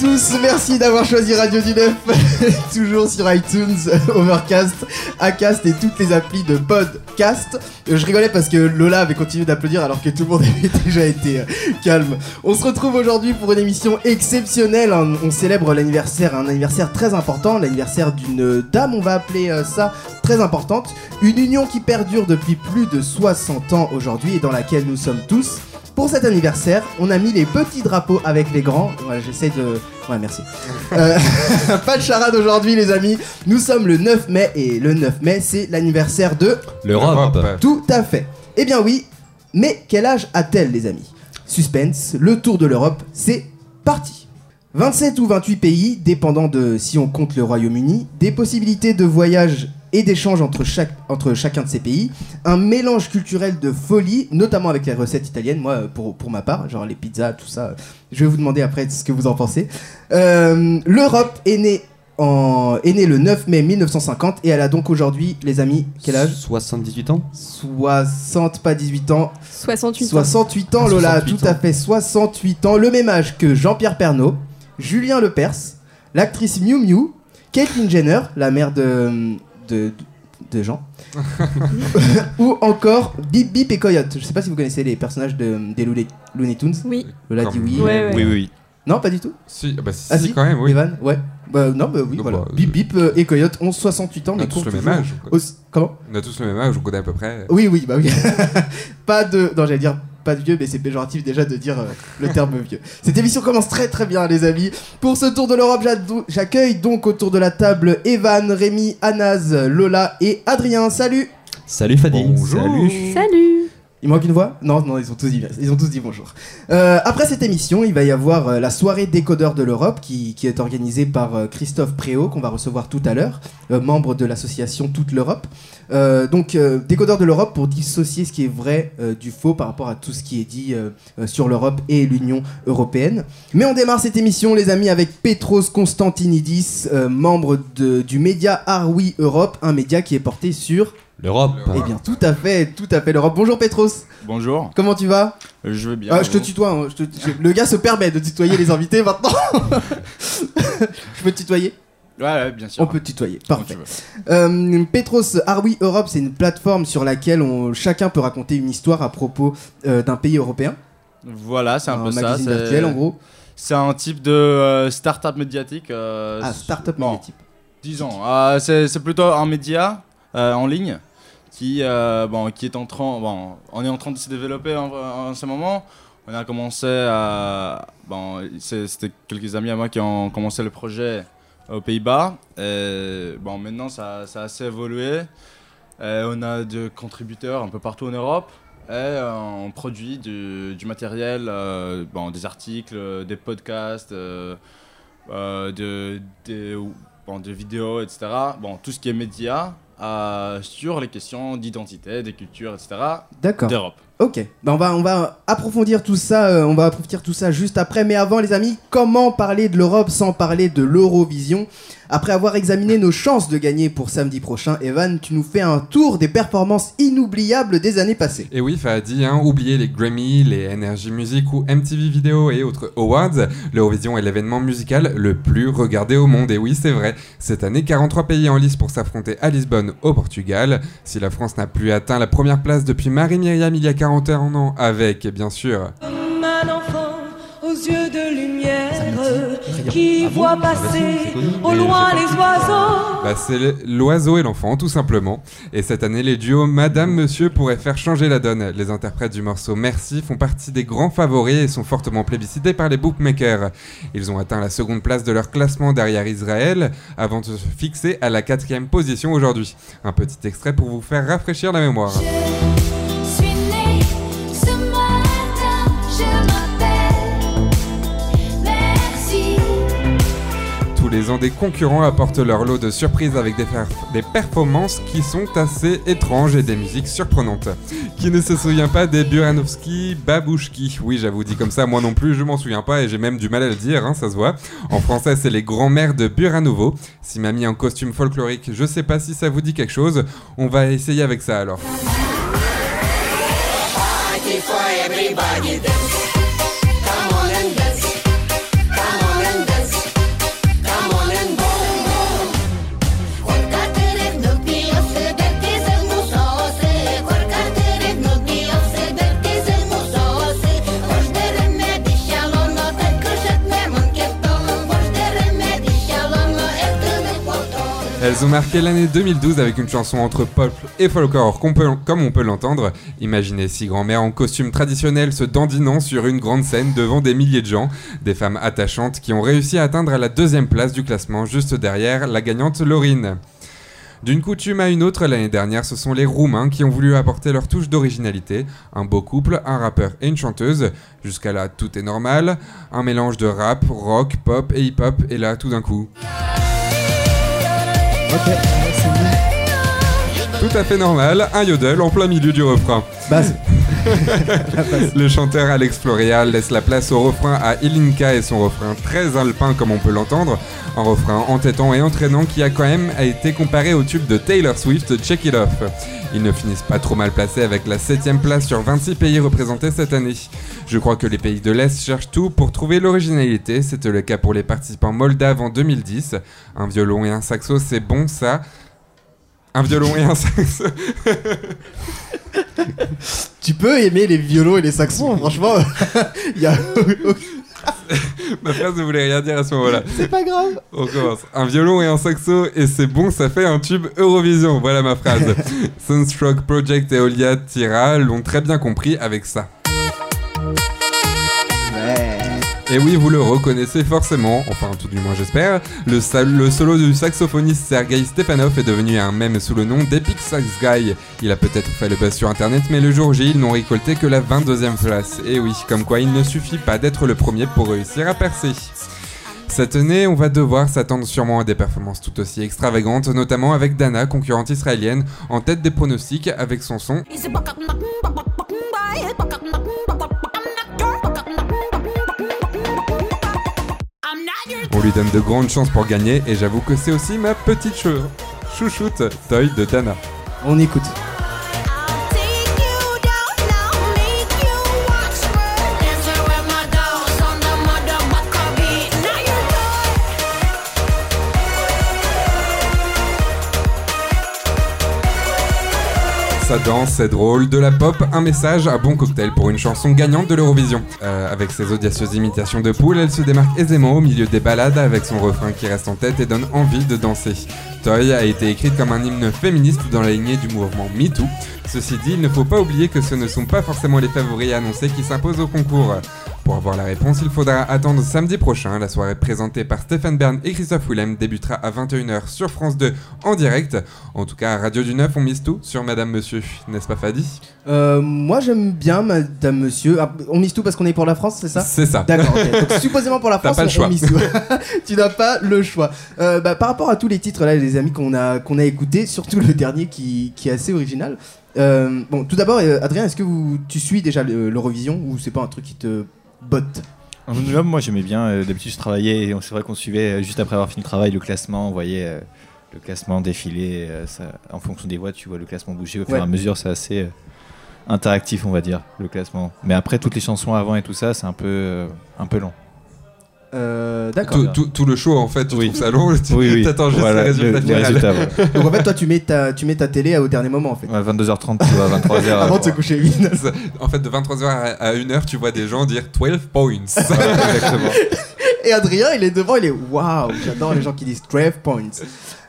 Tous, merci d'avoir choisi Radio du toujours sur iTunes, Overcast, Acast et toutes les applis de podcast. Je rigolais parce que Lola avait continué d'applaudir alors que tout le monde avait déjà été euh, calme. On se retrouve aujourd'hui pour une émission exceptionnelle, On- on célèbre l'anniversaire, un anniversaire très important, l'anniversaire d'une dame, on va appeler euh, ça très importante, une union qui perdure depuis plus de 60 ans aujourd'hui et dans laquelle nous sommes tous. Pour cet anniversaire, on a mis les petits drapeaux avec les grands. Ouais, j'essaie de. Ouais, merci. Euh, pas de charade aujourd'hui, les amis. Nous sommes le 9 mai et le 9 mai, c'est l'anniversaire de. L'Europe. Tout à fait. Eh bien, oui. Mais quel âge a-t-elle, les amis? Suspense, le tour de l'Europe, c'est parti. 27 ou 28 pays, dépendant de si on compte le Royaume-Uni, des possibilités de voyage et d'échange entre, chaque, entre chacun de ces pays, un mélange culturel de folie, notamment avec les recettes italiennes, moi pour, pour ma part, genre les pizzas, tout ça, je vais vous demander après ce que vous en pensez. Euh, L'Europe est née, en, est née le 9 mai 1950 et elle a donc aujourd'hui, les amis, quel âge? 78 ans. 60, pas 18 ans, 68 ans. 68 ans, Ah, Lola, 68 tout à fait. 68 ans, le même âge que Jean-Pierre Pernaut, Julien Lepers, l'actrice Miu Miu, Caitlyn Jenner, la mère de, de, de Jean, ou encore Bip Bip et Coyote. Je sais pas si vous connaissez les personnages de, des Looney, Looney Tunes. Oui. Lola dit oui. Ouais, ouais. Oui, oui, oui. Non, pas du tout. Si, bah, si, Ah si, si, quand même, oui. Evan, ouais. Bah, non, bah oui, Donc, voilà. bah, Bip euh, Bip euh, et Coyote ont 68 ans, On mais a tous le même âge. aussi- Comment On a tous le même âge, on connaît à peu près. Oui, oui, bah oui. pas de. Non, j'allais dire pas de vieux, mais c'est péjoratif déjà de dire euh, le terme vieux. Cette émission commence très très bien, les amis. Pour ce tour de l'Europe, j'accueille donc autour de la table Evan, Rémi, Anaz, Lola et Adrien. Salut Salut Fadi. Bonjour. Salut. Salut Il manque une voix? Non, non, ils ont tous dit, ils ont tous dit bonjour. Euh, après cette émission, il va y avoir euh, la soirée décodeur de l'Europe qui, est organisée par euh, Christophe Préau, qu'on va recevoir tout à l'heure, membre de l'association Toute l'Europe. Donc, décodeur de l'Europe pour dissocier ce qui est vrai du faux par rapport à tout ce qui est dit sur l'Europe et l'Union européenne. Mais on démarre cette émission, les amis, avec Petros Constantinidis, membre du média Arwi Europe, un média qui est porté sur. L'Europe. Eh bien, tout à fait, tout à fait l'Europe. Bonjour Petros, Bonjour, comment tu vas? Euh, je vais bien. ah, je te tutoie, hein, je te- je- le gars se permet de tutoyer les invités maintenant. je peux te tutoyer? Ouais, ouais, bien sûr. On peut te tutoyer, parfait. Euh, Petros Arwi Europe, c'est une plateforme sur laquelle on, chacun peut raconter une histoire à propos euh, d'un pays européen. Voilà, c'est un, peu ça. magazine c'est- virtuel en gros. C'est un type de euh, start-up médiatique. euh, Ah, start-up bon, médiatique. Disons, euh, c'est c'est plutôt un média euh, en ligne qui, euh, bon, qui est en train, bon, on est en train de se développer en, ce moment. On a commencé à, bon, c'était quelques amis à moi qui ont commencé le projet aux Pays-Bas. Bon, maintenant ça, ça a assez évolué. On a des contributeurs un peu partout en Europe. Et euh, on produit du, matériel, euh, bon, des articles, des podcasts, de, des, bon, des vidéos, etc. Bon, tout ce qui est média euh, sur les questions d'identité, des cultures, etc. D'accord. d'Europe. Ok, ben on, va, on va approfondir tout ça, euh, on va approfondir tout ça juste après. Mais avant, les amis, comment parler de l'Europe sans parler de l'Eurovision? Après avoir examiné nos chances de gagner pour samedi prochain, Evan, tu nous fais un tour des performances inoubliables des années passées. Et oui, Fahadi, hein, oubliez les Grammy, les Energy Music ou MTV Video et autres awards. L'Eurovision est l'événement musical le plus regardé au monde. Et oui, c'est vrai. Cette année, 43 pays en lice pour s'affronter à Lisbonne, au Portugal. Si la France n'a plus atteint la première place depuis Marie-Myriam il y a 41 ans, avec, bien sûr, Comme un enfant aux yeux qui bien. voit Ah bah passer au loin les oiseaux. Bah, c'est l'oiseau et l'enfant, tout simplement. Et cette année, les duos Madame Monsieur pourraient faire changer la donne. Les interprètes du morceau Merci font partie des grands favoris et sont fortement plébiscités par les bookmakers. Ils ont atteint la seconde place de leur classement derrière Israël avant de se fixer à la quatrième position aujourd'hui. Un petit extrait pour vous faire rafraîchir la mémoire. Les ans, des concurrents apportent leur lot de surprises avec des, perf- des performances qui sont assez étranges et des musiques surprenantes. Qui ne se souvient pas des Buranovski Babouchki Oui, j'avoue, dit comme ça, moi non plus, je m'en souviens pas et j'ai même du mal à le dire, hein, ça se voit. En français, c'est les grands-mères de Buranovo. Si m'a mis en costume folklorique, je sais pas si ça vous dit quelque chose. On va essayer avec ça alors. Elles ont marqué l'année 2012 avec une chanson entre pop et folklore comme on peut l'entendre. Imaginez six grands-mères en costume traditionnel se dandinant sur une grande scène devant des milliers de gens, des femmes attachantes qui ont réussi à atteindre la deuxième place du classement juste derrière la gagnante Laurine. D'une coutume à une autre l'année dernière, ce sont les Roumains qui ont voulu apporter leur touche d'originalité. Un beau couple, un rappeur et une chanteuse. Jusqu'à là, tout est normal. Un mélange de rap, rock, pop et hip-hop. Et là, tout d'un coup, Ok, c'est tout à fait normal, un yodel en plein milieu du refrain. C'est- Le chanteur Alex Floréal laisse la place au refrain à Ilinka et son refrain très alpin comme on peut l'entendre. Un refrain entêtant et entraînant qui a quand même été comparé au tube de Taylor Swift Check It Off. Ils ne finissent pas trop mal placés avec la 7ème place sur 26 pays représentés cette année. Je crois que les pays de l'Est cherchent tout pour trouver l'originalité. C'était le cas pour les participants moldaves en 2010. Un violon et un saxo, c'est bon ça. Un violon et un saxo. tu peux aimer les violons et les saxons, franchement. Il y a... Ma phrase ne voulait rien dire à ce moment-là. c'est pas grave. On commence. Un violon et un saxo et c'est bon, ça fait un tube Eurovision. Voilà ma phrase. Sunstroke Project et Olia Tira l'ont très bien compris avec ça. Et oui, vous le reconnaissez forcément, enfin tout du moins j'espère, le, solo du saxophoniste Sergei Stepanov est devenu un mème sous le nom d'Epic Sax Guy. Il a peut-être fait le buzz sur internet, mais le jour J, ils n'ont récolté que la 22e place. Et oui, comme quoi il ne suffit pas d'être le premier pour réussir à percer. Cette année, on va devoir s'attendre sûrement à des performances tout aussi extravagantes, notamment avec Dana, concurrente israélienne, en tête des pronostics avec son son On lui donne de grandes chances pour gagner et j'avoue que c'est aussi ma petite chou- chouchoute, Toy de Dana. On écoute. Ça danse, c'est drôle, de la pop, un message, un bon cocktail pour une chanson gagnante de l'Eurovision. Euh, avec ses audacieuses imitations de poule, elle se démarque aisément au milieu des balades avec son refrain qui reste en tête et donne envie de danser. Toy a été écrite comme un hymne féministe dans la lignée du mouvement MeToo. Ceci dit, il ne faut pas oublier que ce ne sont pas forcément les favoris annoncés qui s'imposent au concours. Pour avoir la réponse, il faudra attendre samedi prochain. La soirée présentée par Stéphane Bern et Christophe Willem débutera à 21h sur France 2 en direct. En tout cas, à Radio du 9, on mise tout sur Madame Monsieur, n'est-ce pas Fadi? Euh, moi j'aime bien Madame Monsieur. Ah, on mise tout parce qu'on est pour la France, c'est ça? C'est ça. D'accord. Donc supposément pour la France, pas le on- on choix. mise tout. tu n'as pas le choix. Euh, bah, par rapport à tous les titres là, les amis qu'on a qu'on a écoutés, surtout le dernier qui, qui est assez original. Euh, bon, tout d'abord, Adrien, est-ce que vous, tu suis déjà le- l'Eurovision ou c'est pas un truc qui te Un minimum, moi j'aimais bien. euh, D'habitude, je travaillais c'est vrai qu'on suivait euh, juste après avoir fini le travail le classement. On voyait euh, le classement défiler. ça- en fonction des voix, tu vois le classement bouger au fur Ouais. et à mesure. C'est assez interactif, on va dire, le classement. Mais après, toutes les chansons avant et tout ça, c'est un peu, un peu long. Euh, D'accord. Tout, tout- tout le show, en fait, tu Oui. trouves ça long tu- Oui, oui. T'attends juste Voilà, le résultat le- les final. résultats, voilà. Donc en fait, toi, tu mets ta, tu mets ta télé au dernier moment en fait. Ouais, 22h30, tu vois, 23h. Avant de se coucher, En fait, de 23h à 1h, tu vois des gens dire 12 points. exactement. Et Adrien, il est devant, il est waouh, j'adore les gens qui disent 12 points.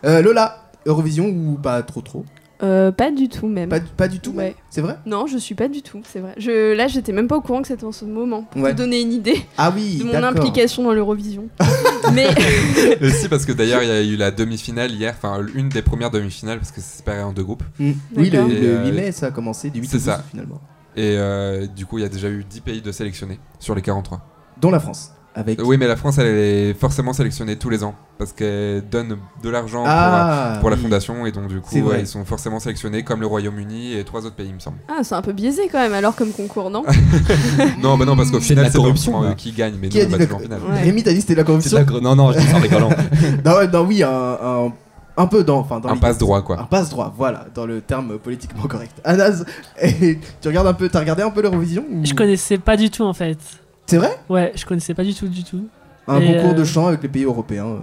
Euh, Lola, Eurovision ou pas trop trop? Euh, pas du tout même. pas, pas du tout, Ouais. c'est vrai? Non, je suis pas du tout, c'est vrai. Je, là, j'étais même pas au courant que c'était en ce moment. Pour Ouais. te donner une idée Ah oui, de mon implication dans l'Eurovision. Mais Et si, parce que d'ailleurs, il y a eu la demi-finale hier, enfin, une des premières demi-finales, parce que c'est séparé en deux groupes. Mm. Oui, le, D'accord. le Et, euh, 8 mai, ça a commencé, du 8 c'est au 12, ça. finalement. Et euh, du coup, il y a déjà eu 10 pays de sélectionnés sur les 43. Dont la France. Avec... Oui, mais la France, elle est forcément sélectionnée tous les ans, parce qu'elle donne de l'argent pour, ah, pour la oui. fondation, et donc du coup, ouais, ils sont forcément sélectionnés, comme le Royaume-Uni et trois autres pays, il me semble. ah, c'est un peu biaisé quand même, alors comme concours, non non, bah non, parce qu'au final, la c'est pas corruption, qui gagnent, mais Qui nous, a dit va la... finale. Ouais. Rémi, t'as dit que c'était la corruption la Non, non, je dis ça en rigolant. non, ouais, non, oui, un, un, un peu dans... Enfin, dans Un les- passe-droit, quoi. Un passe-droit, voilà, dans le terme politiquement correct. Anas, et tu regardes un peu, t'as regardé un peu l'Eurovision ou- Je connaissais pas du tout en fait. C'est vrai? Ouais, je connaissais pas du tout, du tout. Un Et, concours de euh, chant avec les pays européens. euh.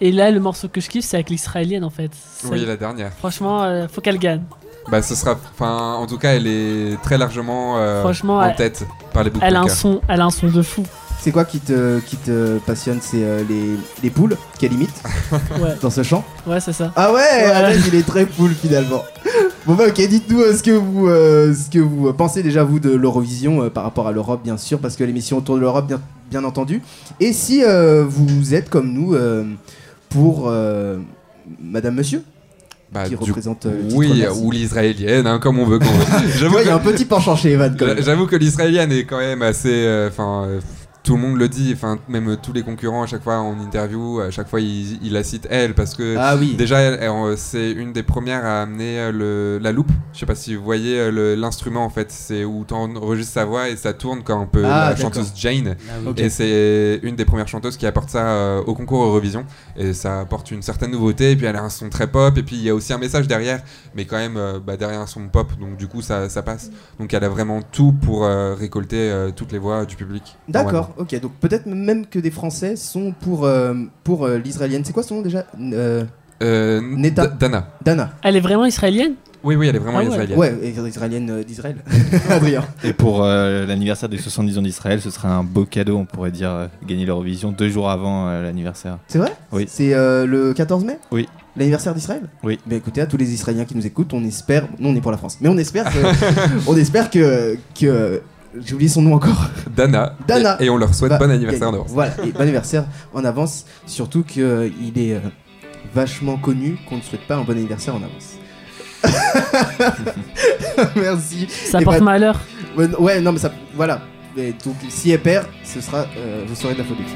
Et là, le morceau que je kiffe, c'est avec l'israélienne en fait. Oui, la dernière. Franchement, euh, faut qu'elle gagne. Bah, ce sera. Enfin, en tout cas, elle est très largement euh, Franchement, en elle- tête par les Elle a un bookmakers. son, elle a un son de fou. C'est quoi qui te, qui te passionne? C'est euh, les, les poules Quelle limite Ouais, dans ce chant? Ouais c'est ça. Ah ouais, Alex, il est très poule finalement. Bon bah ok, dites-nous euh, ce que vous euh, ce que vous pensez déjà vous de l'Eurovision euh, par rapport à l'Europe bien sûr parce que l'émission autour de l'Europe bien, bien entendu. Et si euh, vous êtes comme nous euh, pour euh, Madame Monsieur Bah, qui représente euh, le titre Oui, Merci. ou l'israélienne, hein, comme on veut. J'avoue il y a un petit penchant chez Evan quand même. J'avoue que l'israélienne est quand même assez. euh, Enfin, euh, tout le monde le dit. Enfin, même tous les concurrents à chaque fois en interview, à chaque fois ils, ils la citent elle parce que Ah oui. déjà elle- elle, euh, c'est une des premières à amener euh, le, la loupe. Je sais pas si vous voyez euh, le- l'instrument en fait. C'est où tu enregistres sa voix et ça tourne comme un peu Ah, la d'accord. chanteuse Jane. Ok. Et c'est une des premières chanteuses qui apporte ça au concours Eurovision. Et ça apporte une certaine nouveauté. Et puis elle a un son très pop. Et puis il y a aussi un message derrière. Mais quand même, bah, derrière un son pop. Donc du coup, ça, ça passe. Donc elle a vraiment tout pour euh, récolter euh, toutes les voix du public. D'accord, ok. Donc peut-être même que des Français sont pour, euh, pour euh, l'israélienne. C'est quoi son nom déjà? Euh, Euh, Neta. D- Dana. Dana. Elle est vraiment israélienne? Oui, oui, elle est vraiment Ah israélienne. Ouais, israélienne euh, d'Israël. Adrien. Et pour euh, l'anniversaire des 70 ans d'Israël, ce serait un beau cadeau, on pourrait dire, euh, gagner l'Eurovision deux jours avant euh, l'anniversaire. C'est vrai? Oui. C'est euh, le 14 mai? Oui. L'anniversaire d'Israël? Oui. Bah écoutez, à tous les Israéliens qui nous écoutent, on espère. Non, on est pour la France. Mais on espère que. on espère que. que J'ai oublié son nom encore. Dana. Dana. Et, et on leur souhaite Bah, bon anniversaire en avance. Voilà, et bon anniversaire en avance. Surtout qu'il est euh, vachement connu qu'on ne souhaite pas un bon anniversaire en avance. Merci. Ça Et porte bah- malheur. Ouais, non- Ouais, non, mais ça. Voilà. Donc, si elle perd, ce sera. euh, vous saurez de la faute de qui.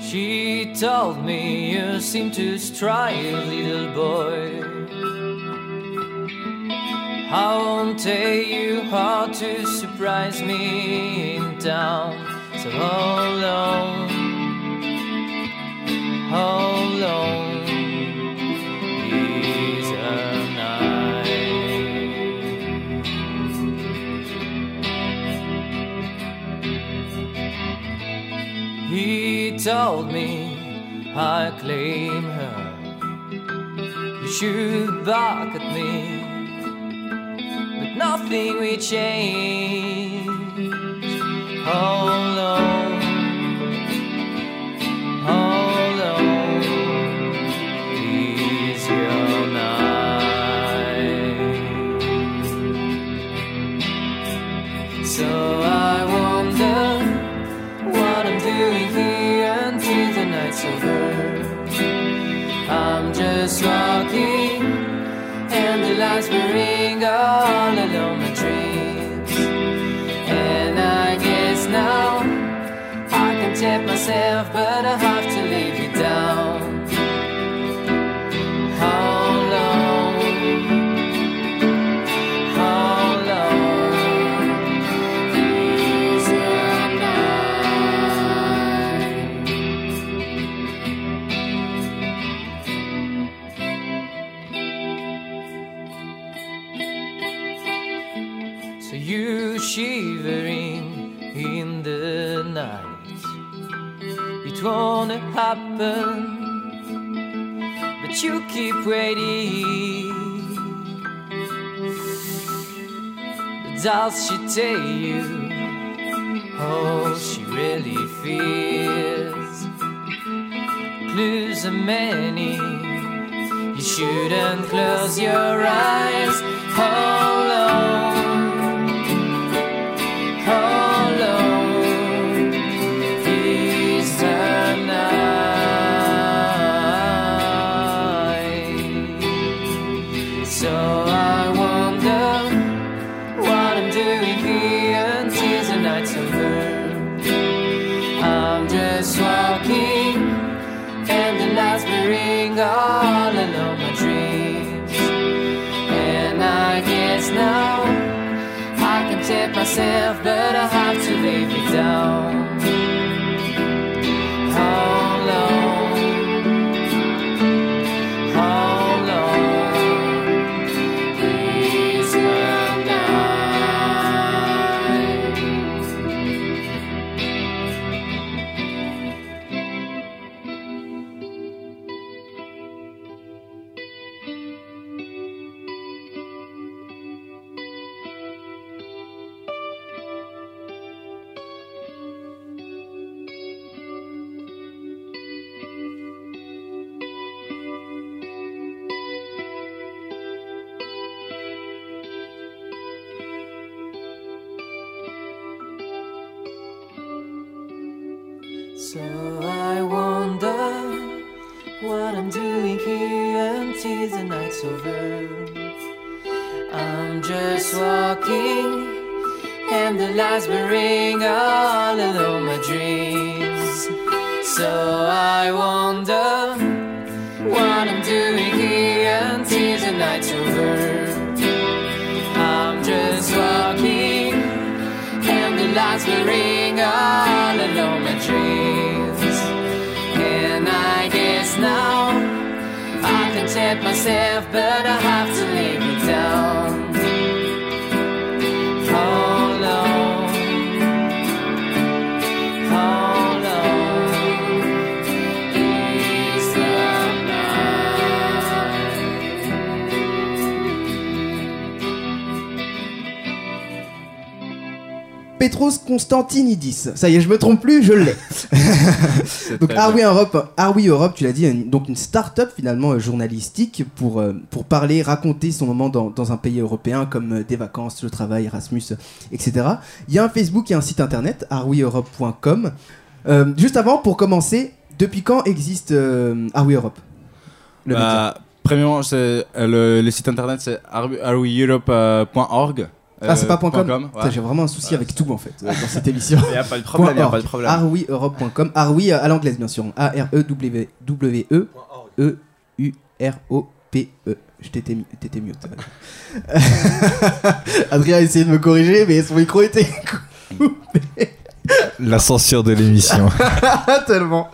She told me you seem to strive, little boy. I won't tell you how to surprise me in town. So hold on, hold on. Is a night. He told me I claim her. You shoot back at me, nothing will change. Oh, Hold on, Can myself, but I have to leave you down. How long? How long? is the night? So you shivering in the night. Won't happen, but you keep waiting. Does she tell you how she really feels? Clues are many. You shouldn't close your eyes. Hold lights burning all along my dreams. And I guess now I can tell myself, but I have to leave Petros Constantinidis. Ça y est, je me trompe plus, je l'ai. donc Are We. Europe, Are We Europe, tu l'as dit, une- donc une start-up finalement euh, journalistique pour, euh, pour parler, raconter son moment dans, dans un pays européen comme euh, des vacances, le travail, Erasmus, etc. Il y a un Facebook et un site internet, areweeurope.com. Juste avant, pour commencer, depuis quand existe Are We Europe? Le. Bah, premièrement, le, le site internet c'est areweeurope.org. Ah, c'est pas point .com, ouais. J'ai vraiment un souci avec tout en fait euh, dans cette émission. Y a pas de problème, y a Point pas de org. problème. Areweeurope.com. Arewe euh, à l'anglaise bien sûr. A-R-E-W-E E-U-R-O-P-E. Je t'étais mi- t'étais mute. Adrien a essayé de me corriger, mais son micro était coupé. La censure de l'émission. Tellement.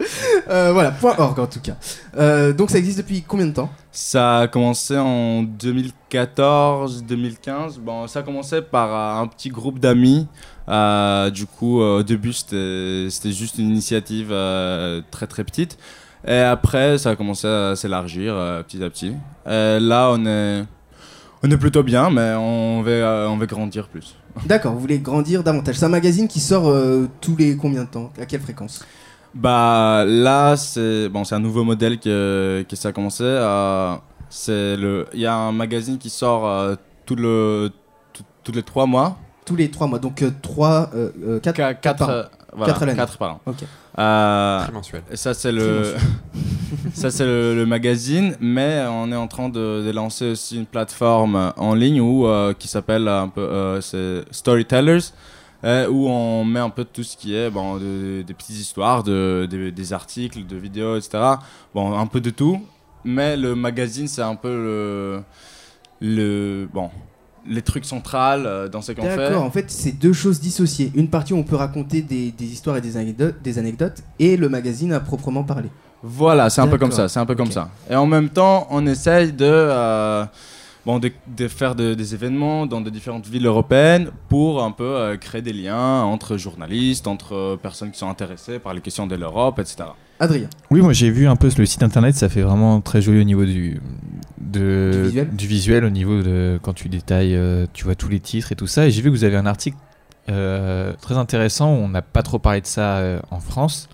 Euh, voilà, point .org en tout cas. Euh, donc ça existe depuis combien de temps? Ça a commencé en 2014-2015. Bon, ça a commencé par euh, un petit groupe d'amis. Euh, du coup, au début, c'était c'était juste une initiative euh, très très petite. Et après, ça a commencé à s'élargir euh, petit à petit. Et là, on est, on est plutôt bien, mais on veut, euh, on veut grandir plus. D'accord, vous voulez grandir davantage. C'est un magazine qui sort euh, tous les combien de temps? À quelle fréquence? Bah là, c'est bon, c'est un nouveau modèle que, que ça a commencé. euh, c'est le, il y a un magazine qui sort euh, tout le, tout- tous les trois mois. Tous les trois mois, donc 3, 4 Qua- quatre, euh, voilà, Quatre à l'année. quatre par an. Ok. Euh, Trimensuel. et ça c'est le, ça c'est le, le magazine, mais on est en train de, de lancer aussi une plateforme en ligne où euh, qui s'appelle un peu, euh, Storytellers. euh, où on met un peu de tout ce qui est bon, de- des petites histoires, de, des- des articles, de vidéos, etc. Bon, un peu de tout. Mais le magazine, c'est un peu le, le bon, les trucs centrales euh, dans ce qu'on fait. D'accord, en fait, c'est deux choses dissociées. Une partie où on peut raconter des, des histoires et des anecdotes, des anecdotes, et le magazine à proprement parler. Voilà, c'est un peu comme ça, c'est un peu comme ça. Et en même temps, on essaye de, euh, bon, de, de faire de- des événements dans de différentes villes européennes pour un peu euh, créer des liens entre journalistes, entre euh, personnes qui sont intéressées par les questions de l'Europe, etc. Adrien. Oui, moi j'ai vu un peu le site internet, ça fait vraiment très joli au niveau du, de, Du visuel au niveau de quand tu détailles, euh, tu vois tous les titres et tout ça. Et j'ai vu que vous avez un article euh, très intéressant, on n'a pas trop parlé de ça euh, en France.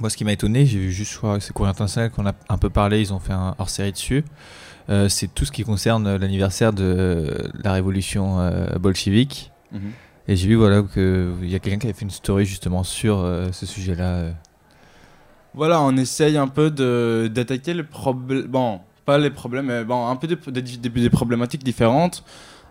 Moi, ce qui m'a étonné, j'ai vu juste, c'est Courrier International qu'on a un peu parlé, ils ont fait un hors série dessus. C'est tout ce qui concerne l'anniversaire de la révolution bolchevique. Mhm. Et j'ai vu voilà, qu'il y a quelqu'un qui avait fait une story justement sur ce sujet-là. Voilà, on essaye un peu de d'attaquer le problème. Bon, pas les problèmes, mais bon, un peu des, problématiques différentes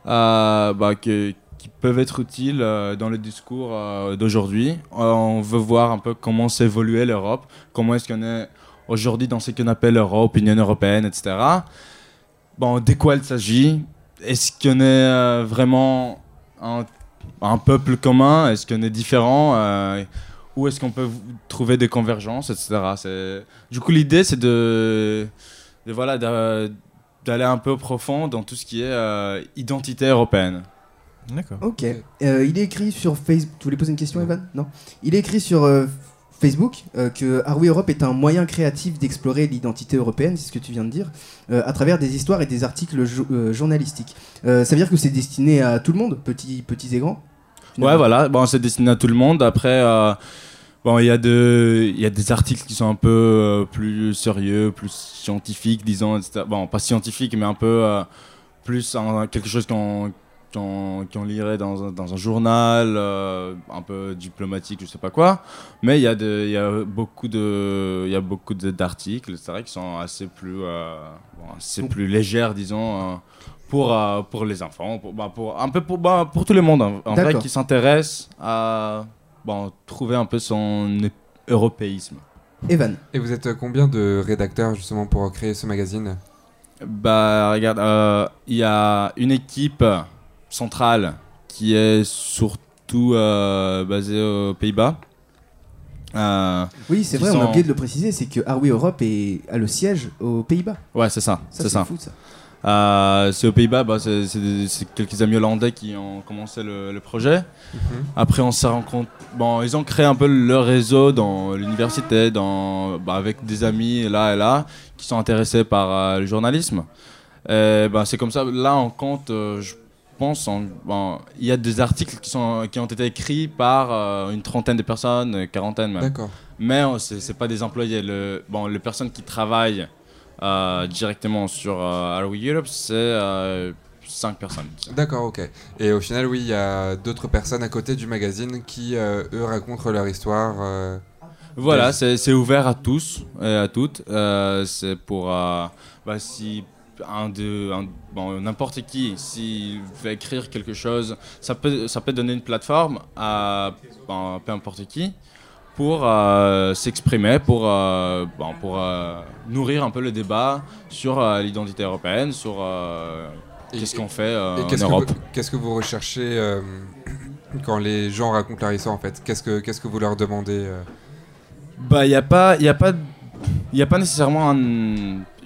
euh, bah, qui peuvent être utiles euh, dans le discours euh, d'aujourd'hui. On veut voir un peu comment s'évoluer l'Europe, comment est-ce qu'on est aujourd'hui dans ce qu'on appelle l'Europe, Union européenne, etc. Bon, de quoi il s'agit? Est-ce qu'on est vraiment un, un peuple commun? Est-ce qu'on est différent? Où est-ce qu'on peut trouver des convergences, etc. Du coup, l'idée, c'est de, de voilà, d'a- d'aller un peu au profond dans tout ce qui est euh, identité européenne. D'accord. Ok. Euh, il est écrit sur Facebook. Tu voulais poser une question, Evan? Non. Il est écrit sur euh, Facebook euh, que Are We Europe est un moyen créatif d'explorer l'identité européenne, c'est ce que tu viens de dire, euh, à travers des histoires et des articles jo- euh, journalistiques. Euh, ça veut dire que c'est destiné à tout le monde, petits, petits et grands? Ouais, voilà. Bon, c'est destiné à tout le monde. Après, euh, bon, il y a de, y a des articles qui sont un peu euh, plus sérieux, plus scientifiques, disons, etc. Bon, pas scientifiques, mais un peu euh, plus quelque chose qu'on qu'on qu'on lirait dans un, dans un journal euh, un peu diplomatique, je sais pas quoi. Mais il y a de- y a beaucoup de, il y a beaucoup de- d'articles, vrai, qui sont assez plus, bon, assez plus légères, disons. pour, pour les enfants, pour, bah, pour, un peu pour, bah, pour tout le monde, en, en vrai, qui s'intéresse à bon, trouver un peu son européisme. Evan. Et vous êtes combien de rédacteurs justement pour créer ce magazine? Bah, regarde, euh, il y a une équipe centrale qui est surtout euh, basée aux Pays-Bas. Euh, Oui, c'est vrai, on a sont- oublié de le préciser, c'est que Harvey Europe est, a le siège aux Pays-Bas. Ouais, c'est ça. Ça, c'est ça. fou, ça. Euh, c'est aux Pays-Bas, bah, c'est quelques amis hollandais qui ont commencé le, le projet. Après, on s'est rencontrés. Bon, ils ont créé un peu leur réseau dans l'université, dans, bah, avec des amis là et là, qui sont intéressés par euh, le journalisme. Bah, c'est comme ça. Là, on compte, euh, je pense, bon, il y a des articles qui, sont, qui ont été écrits par une trentaine de personnes, quarantaine même. Mais c'est c'est pas des employés. Le, bon, les personnes qui travaillent euh, directement sur euh, We Europe, c'est euh, 5 personnes. D'accord, ok. Et au final, oui, il y a d'autres personnes à côté du magazine qui, euh, eux, racontent leur histoire. euh, Voilà, c'est c'est ouvert à tous et à toutes. Euh, c'est pour euh, bah, si un de un- bon, n'importe qui s'il veut écrire quelque chose, ça peut ça peut donner une plateforme à bon, peu importe qui pour euh, s'exprimer, pour euh, bon, pour euh, nourrir un peu le débat sur l'identité européenne, sur qu'est-ce qu'on fait en Europe. qu'est-ce que vous recherchez quand les gens racontent leur histoire en fait? Qu'est-ce que, qu'est-ce que vous leur demandez Bah, il n'y a pas, a pas, a pas nécessairement un-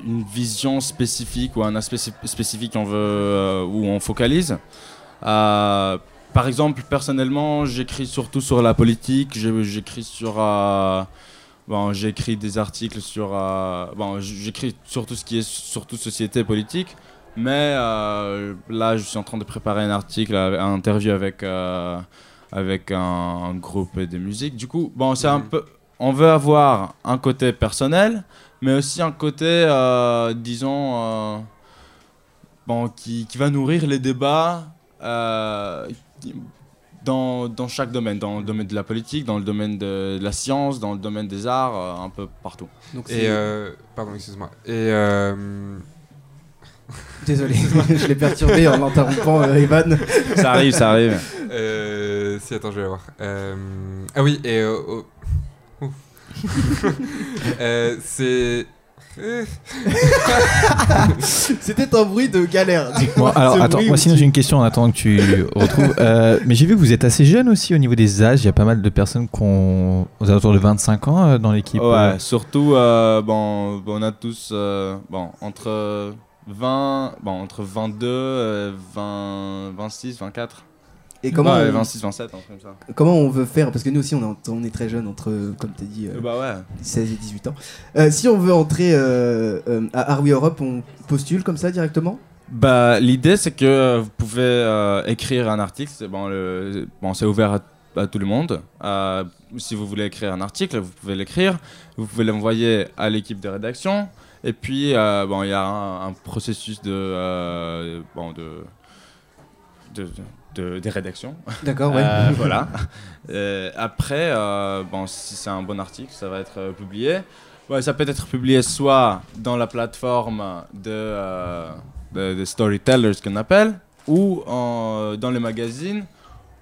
une vision spécifique ou un aspect spé- spécifique on veut, où on focalise. Par exemple, personnellement, j'écris surtout sur la politique. J'écris sur, euh, bon, j'écris des articles sur, euh, bon, j'écris sur tout ce qui est surtout société et politique. Mais euh, là, je suis en train de préparer un article, un interview avec avec un, un groupe de musique. Du coup, bon, c'est un Mhm. peu, on veut avoir un côté personnel, mais aussi un côté, disons, bon, qui, qui va nourrir les débats dans, dans chaque domaine, dans le domaine de la politique, dans le domaine de, de la science, dans le domaine des arts, euh, un peu partout. Donc Et c'est- euh, pardon, excuse-moi. Et euh, Désolé, je l'ai perturbé en l'interrompant, euh, Evan. Ça arrive, ça arrive. euh, si attends, je vais voir. Euh, ah oui, et euh, oh. Ouf. Euh, c'est C'était un bruit de galère. Bon, alors attends, moi sinon tu- j'ai une question en attendant que tu retrouves. Euh, mais j'ai vu que vous êtes assez jeune aussi au niveau des âges. Il y a pas mal de personnes qui ont aux alentours de 25 ans euh, dans l'équipe. Ouais, euh. surtout, euh, bon, on a tous, euh, bon, entre 20, bon, entre 22, euh, 20, 26, 24. Et comment, Ouais, on, 26, 27, un truc comme ça. comment on veut faire Parce que nous aussi, on est, on est très jeunes, entre, comme tu as dit, euh, Bah ouais. 16 et 18 ans. Euh, si on veut entrer euh, à Harvey Europe, on postule comme ça directement? Bah, l'idée, c'est que vous pouvez écrire un article. C'est bon, le- bon, c'est ouvert à, à tout le monde. Euh, si vous voulez écrire un article, vous pouvez l'écrire. Vous pouvez l'envoyer à l'équipe de rédaction. Et puis, euh, bon, il y a un, un processus de, euh, bon, de, de, de, des rédactions. D'accord, ouais. Euh, voilà. Euh, après, euh, bon, si c'est un bon article, ça va être publié. Ouais, ça peut être publié soit dans la plateforme de, de, de storytellers qu'on appelle, ou en- dans les magazines,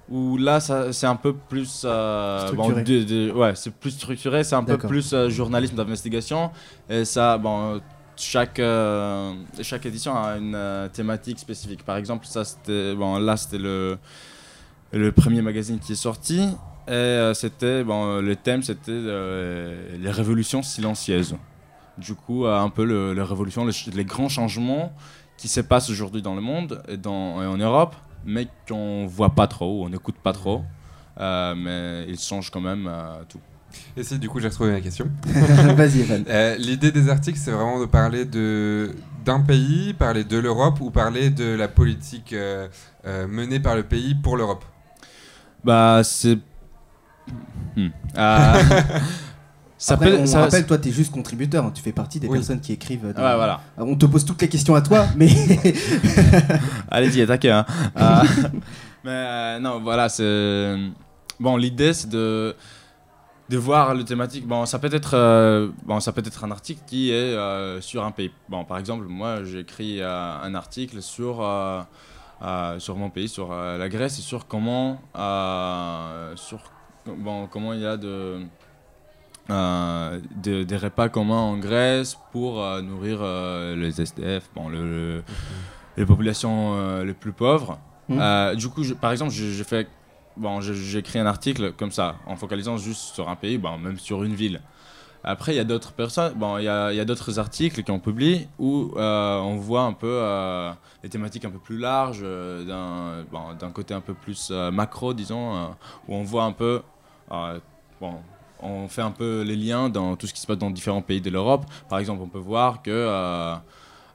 où là, ça- c'est un peu plus... bon, Structuré. de- ouais, c'est plus structuré, c'est un peu plus journalisme d'investigation. Et ça, bon, chaque, euh, chaque édition a une euh, thématique spécifique. Par exemple, ça, c'était, bon, là, c'était le, le premier magazine qui est sorti. Et euh, c'était, bon, le thème, c'était les révolutions silencieuses. Du coup, un peu le- les révolutions, les, grands changements qui se passent aujourd'hui dans le monde et, dans, en Europe, mais qu'on voit pas trop, on n'écoute pas trop. Mais ils changent quand même tout. Et si, du coup, j'ai retrouvé ma question. Vas-y, Evan. Euh, L'idée des articles, c'est vraiment de parler de d'un pays, parler de l'Europe ou parler de la politique euh, euh, menée par le pays pour l'Europe? Bah, c'est. Hmm. Ah. Ça Après, peut- on ça- rappelle, toi, t'es juste contributeur. hein, Tu fais partie des Oui. personnes qui écrivent. dans- Ouais, voilà. On te pose toutes les questions à toi, mais Allez-y, attaquez. Hein. Euh, mais euh, non, voilà, c'est. Bon, l'idée, c'est de de voir le thématique. Bon, ça peut être euh, bon, ça peut être un article qui est euh, sur un pays. Bon, par exemple, moi, j'ai écrit euh, un article sur euh, sur mon pays, sur la Grèce, et sur comment sur bon comment il y a de de- des repas communs en Grèce pour nourrir les SDF, bon, le, le- les populations les plus pauvres. Euh, du coup, je- par exemple, j'ai fait, bon, écrit un article comme ça, en focalisant juste sur un pays, bon, même sur une ville. Après, il y a d'autres personnes, bon, il y a, a d'autres articles qui ont publié où euh, on voit un peu euh, les thématiques un peu plus larges, euh, d'un bon, côté un peu plus euh, macro, disons, euh, où on voit un peu, euh, bon, on fait un peu les liens dans tout ce qui se passe dans différents pays de l'Europe. Par exemple, on peut voir que euh, euh,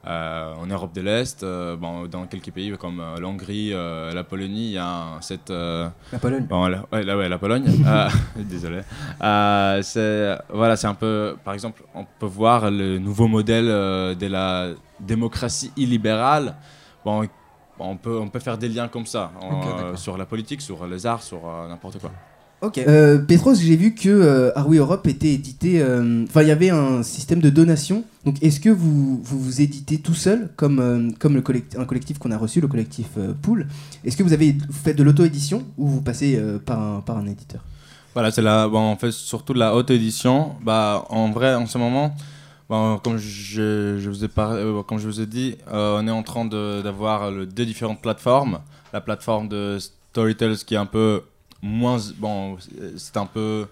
en Europe de l'Est, euh, bon, dans quelques pays comme euh, l'Hongrie, euh, la Pologne, il y a cette euh, La Pologne. Bon, la, ouais, la, ouais, la Pologne. Euh, désolé. Euh, c'est voilà, c'est un peu, par exemple, on peut voir le nouveau modèle euh, de la démocratie illibérale. Bon, on peut on peut faire des liens comme ça en- sur la politique, sur les arts, sur euh, n'importe quoi. Ok. Euh, Petros, j'ai vu que euh, Europe était édité. euh, Enfin, il y avait un système de donation. Donc, est-ce que vous, vous vous éditez tout seul, comme, euh, comme le collect- un collectif qu'on a reçu, le collectif euh, Pool? Est-ce que vous avez vous faites de l'auto-édition ou vous passez euh, par, un, par un éditeur? Voilà, c'est la, bon, on fait surtout de la haute édition. Bah, en vrai, en ce moment, bon, comme je, je vous ai parlé, euh, comme je vous ai dit, euh, on est en train de- d'avoir le- deux différentes plateformes. La plateforme de Storytell, qui est un peu moins, bon, c'est un peu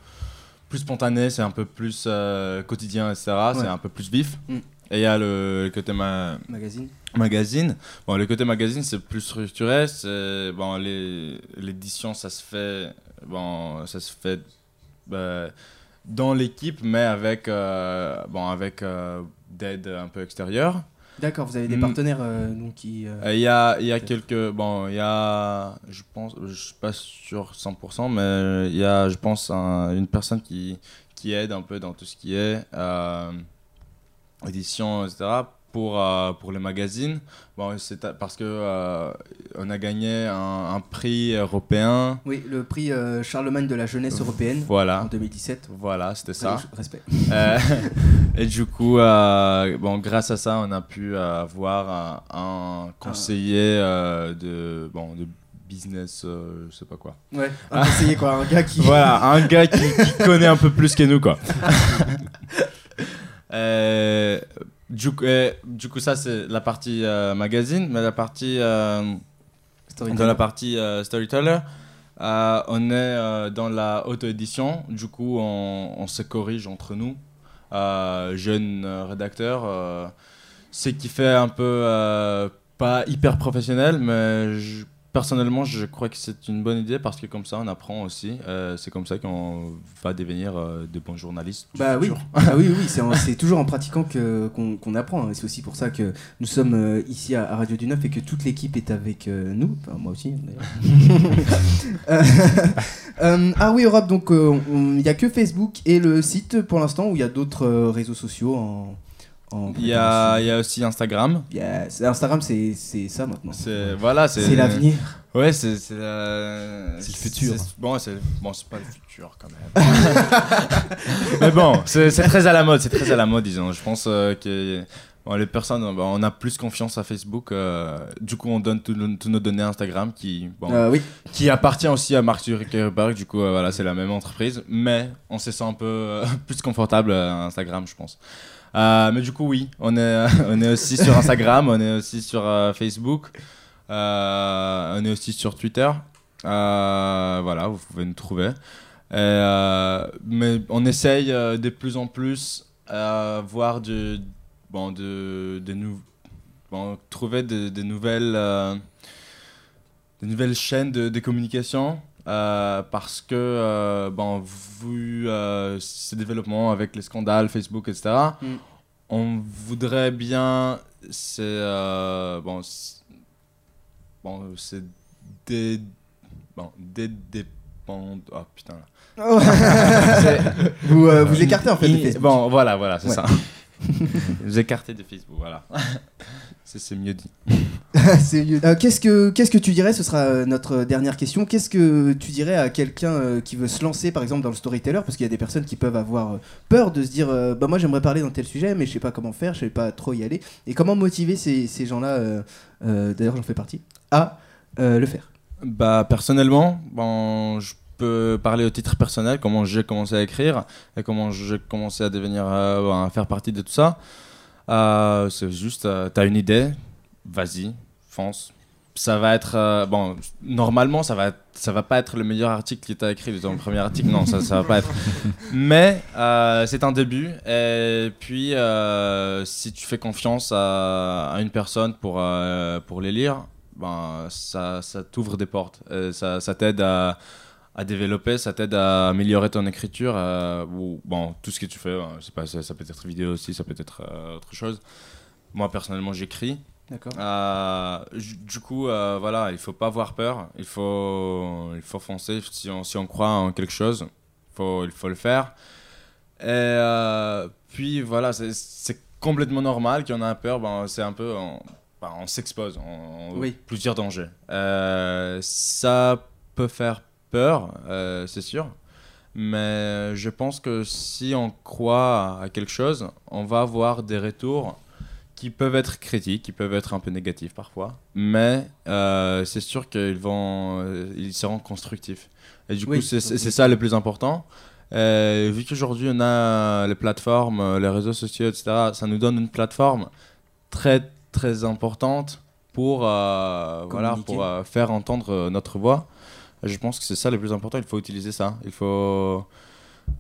plus spontané, c'est un peu plus euh, quotidien, etc. C'est un peu plus vif. Mm. Et il y a le, le côté ma, Magazine magazine. Bon, le côté magazine, c'est plus structuré. C'est bon, l'édition, ça se fait, bon, ça se fait bah, dans l'équipe, mais avec, euh, bon, avec euh, d'aide un peu extérieure. D'accord, vous avez des Mm. partenaires euh, donc, qui. euh, Euh, Il y a, y a quelques, bon, il y a, je pense, je suis pas sûr 100%, mais il y a, je pense, un- une personne qui, qui aide un peu dans tout ce qui est euh, édition, etc. Pour, euh, pour les magazines. Bon, c'est parce que euh, on a gagné un, un prix européen. Oui, le prix euh, Charlemagne de la jeunesse européenne en Voilà. 2017. Voilà, c'était ça. Respect. Euh, et du coup, euh, bon, grâce à ça, on a pu avoir un, un conseiller euh, de, bon, de business, euh, je sais pas quoi. Ouais, un conseiller quoi, un gars qui. Voilà, un gars qui, qui connaît un peu plus que nous, quoi. Euh, du, coup, euh, du coup, ça, c'est la partie euh, magazine, mais la partie. euh, Storyteller. dans la partie euh, storyteller, on est dans la auto-édition. Du coup, on, on se corrige entre nous, jeunes rédacteurs. ce qui fait un peu pas hyper professionnel, mais je- personnellement, je crois que c'est une bonne idée parce que comme ça, on apprend aussi. Euh, c'est comme ça qu'on va devenir euh, de bons journalistes. Bah oui, ah oui, oui, c'est toujours en pratiquant que- qu'on apprend. Et c'est aussi pour ça que nous sommes euh, ici à, à Radio du Neuf et que toute l'équipe est avec euh, nous. Enfin, moi aussi, d'ailleurs. Ah oui, Europe, donc il n'y a que Facebook et le site pour l'instant où il y a d'autres réseaux sociaux en. Il y a, il y a aussi Instagram. Yes. Instagram, c'est c'est ça maintenant. C'est voilà, c'est l'avenir. Ouais, c'est c'est la- C'est le futur. Bon, c'est bon, c'est pas le futur quand même. Mais bon, c'est très à la mode, c'est très à la mode, disons. Je pense euh, que bon, les personnes, bon, on a plus confiance à Facebook. euh, du coup, on donne tous nos, données à Instagram, qui bon, Euh, oui. qui appartient aussi à Mark Zuckerberg. Du coup, euh, voilà, c'est la même entreprise, mais on se sent un peu euh, plus confortable à Instagram, je pense. Euh, mais du coup, oui, on est, on est aussi sur Instagram, on est aussi sur euh, Facebook, euh, on est aussi sur Twitter. Voilà, vous pouvez nous trouver. Mais on essaye de plus en plus à voir de, bon, de, trouver de, de nouvelles, euh, de nouvelles chaînes de communication. Euh, parce que, euh, bon, vu euh, ces développements avec les scandales Facebook, etc., Mm. on voudrait bien, c'est euh, bon, bon, c'est des, bon, des, des. Oh putain. là. Oh. vous, euh, vous écartez en fait. Il-. Bon, voilà, voilà, c'est Ouais. ça. Vous écartez de Facebook, voilà. c'est mieux dit. C'est mieux. Euh, qu'est-ce que qu'est-ce que tu dirais Ce sera euh, notre dernière question. Qu'est-ce que tu dirais à quelqu'un euh, qui veut se lancer, par exemple, dans le storyteller? Parce qu'il y a des personnes qui peuvent avoir euh, peur de se dire, euh, bah moi j'aimerais parler dans tel sujet, mais je sais pas comment faire, je sais pas trop y aller. Et comment motiver ces, ces gens-là euh, euh, D'ailleurs, j'en fais partie. À euh, le faire? Bah personnellement, bon, je peux parler au titre personnel, comment j'ai commencé à écrire et comment j'ai commencé à devenir, euh, à faire partie de tout ça. Euh, c'est juste, euh, t'as une idée, vas-y, fonce. Ça va être, euh, bon, normalement, ça va, être- ça va pas être le meilleur article que t'as écrit, ton premier article, non, ça, ça va pas être. Mais c'est un début, et puis si tu fais confiance à, à une personne pour, pour les lire, ben, ça, ça t'ouvre des portes. Ça ça t'aide à, à développer, ça t'aide à améliorer ton écriture, euh, ou bon, tout ce que tu fais. hein, je sais pas, ça, ça peut être vidéo aussi, ça peut être euh, autre chose. Moi, personnellement, j'écris. D'accord. Euh, du coup, voilà, il faut pas avoir peur, il faut, il faut foncer. Si on, si on croit en quelque chose, faut, il faut le faire. Et puis voilà, c'est- complètement normal qu'il y en a peur. Ben, c'est un peu, on, ben, on s'expose, on, on- Oui. plusieurs dangers. Ça peut faire peur, euh, c'est sûr. Mais je pense que si on croit à quelque chose, on va avoir des retours qui peuvent être critiques, qui peuvent être un peu négatifs parfois, mais euh, c'est sûr qu'ils vont, euh, ils seront constructifs. Et du Oui, coup, c'est ça le plus important. Euh, vu qu'aujourd'hui on a les plateformes, les réseaux sociaux, etc., ça nous donne une plateforme très très importante pour, euh, voilà, pour faire entendre notre voix. Je pense que c'est ça le plus important. Il faut utiliser ça. Il faut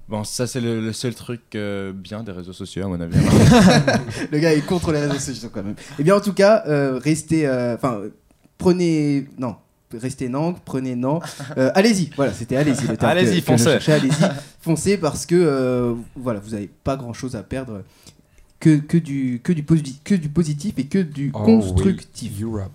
Bon, ça, c'est le, le seul truc euh, bien des réseaux sociaux, à mon avis. Le gars est contre les réseaux sociaux quand même. Eh bien, en tout cas, euh, restez. euh, Enfin, prenez. Non. Restez non, prenez non. Euh, allez-y, voilà, c'était allez-y le terme que- Allez-y, foncez. Allez-y, foncez parce que euh, voilà, vous n'avez pas grand-chose à perdre. Que, que, du, que, du posi- que du positif et que du Oh constructif. oui, Europe.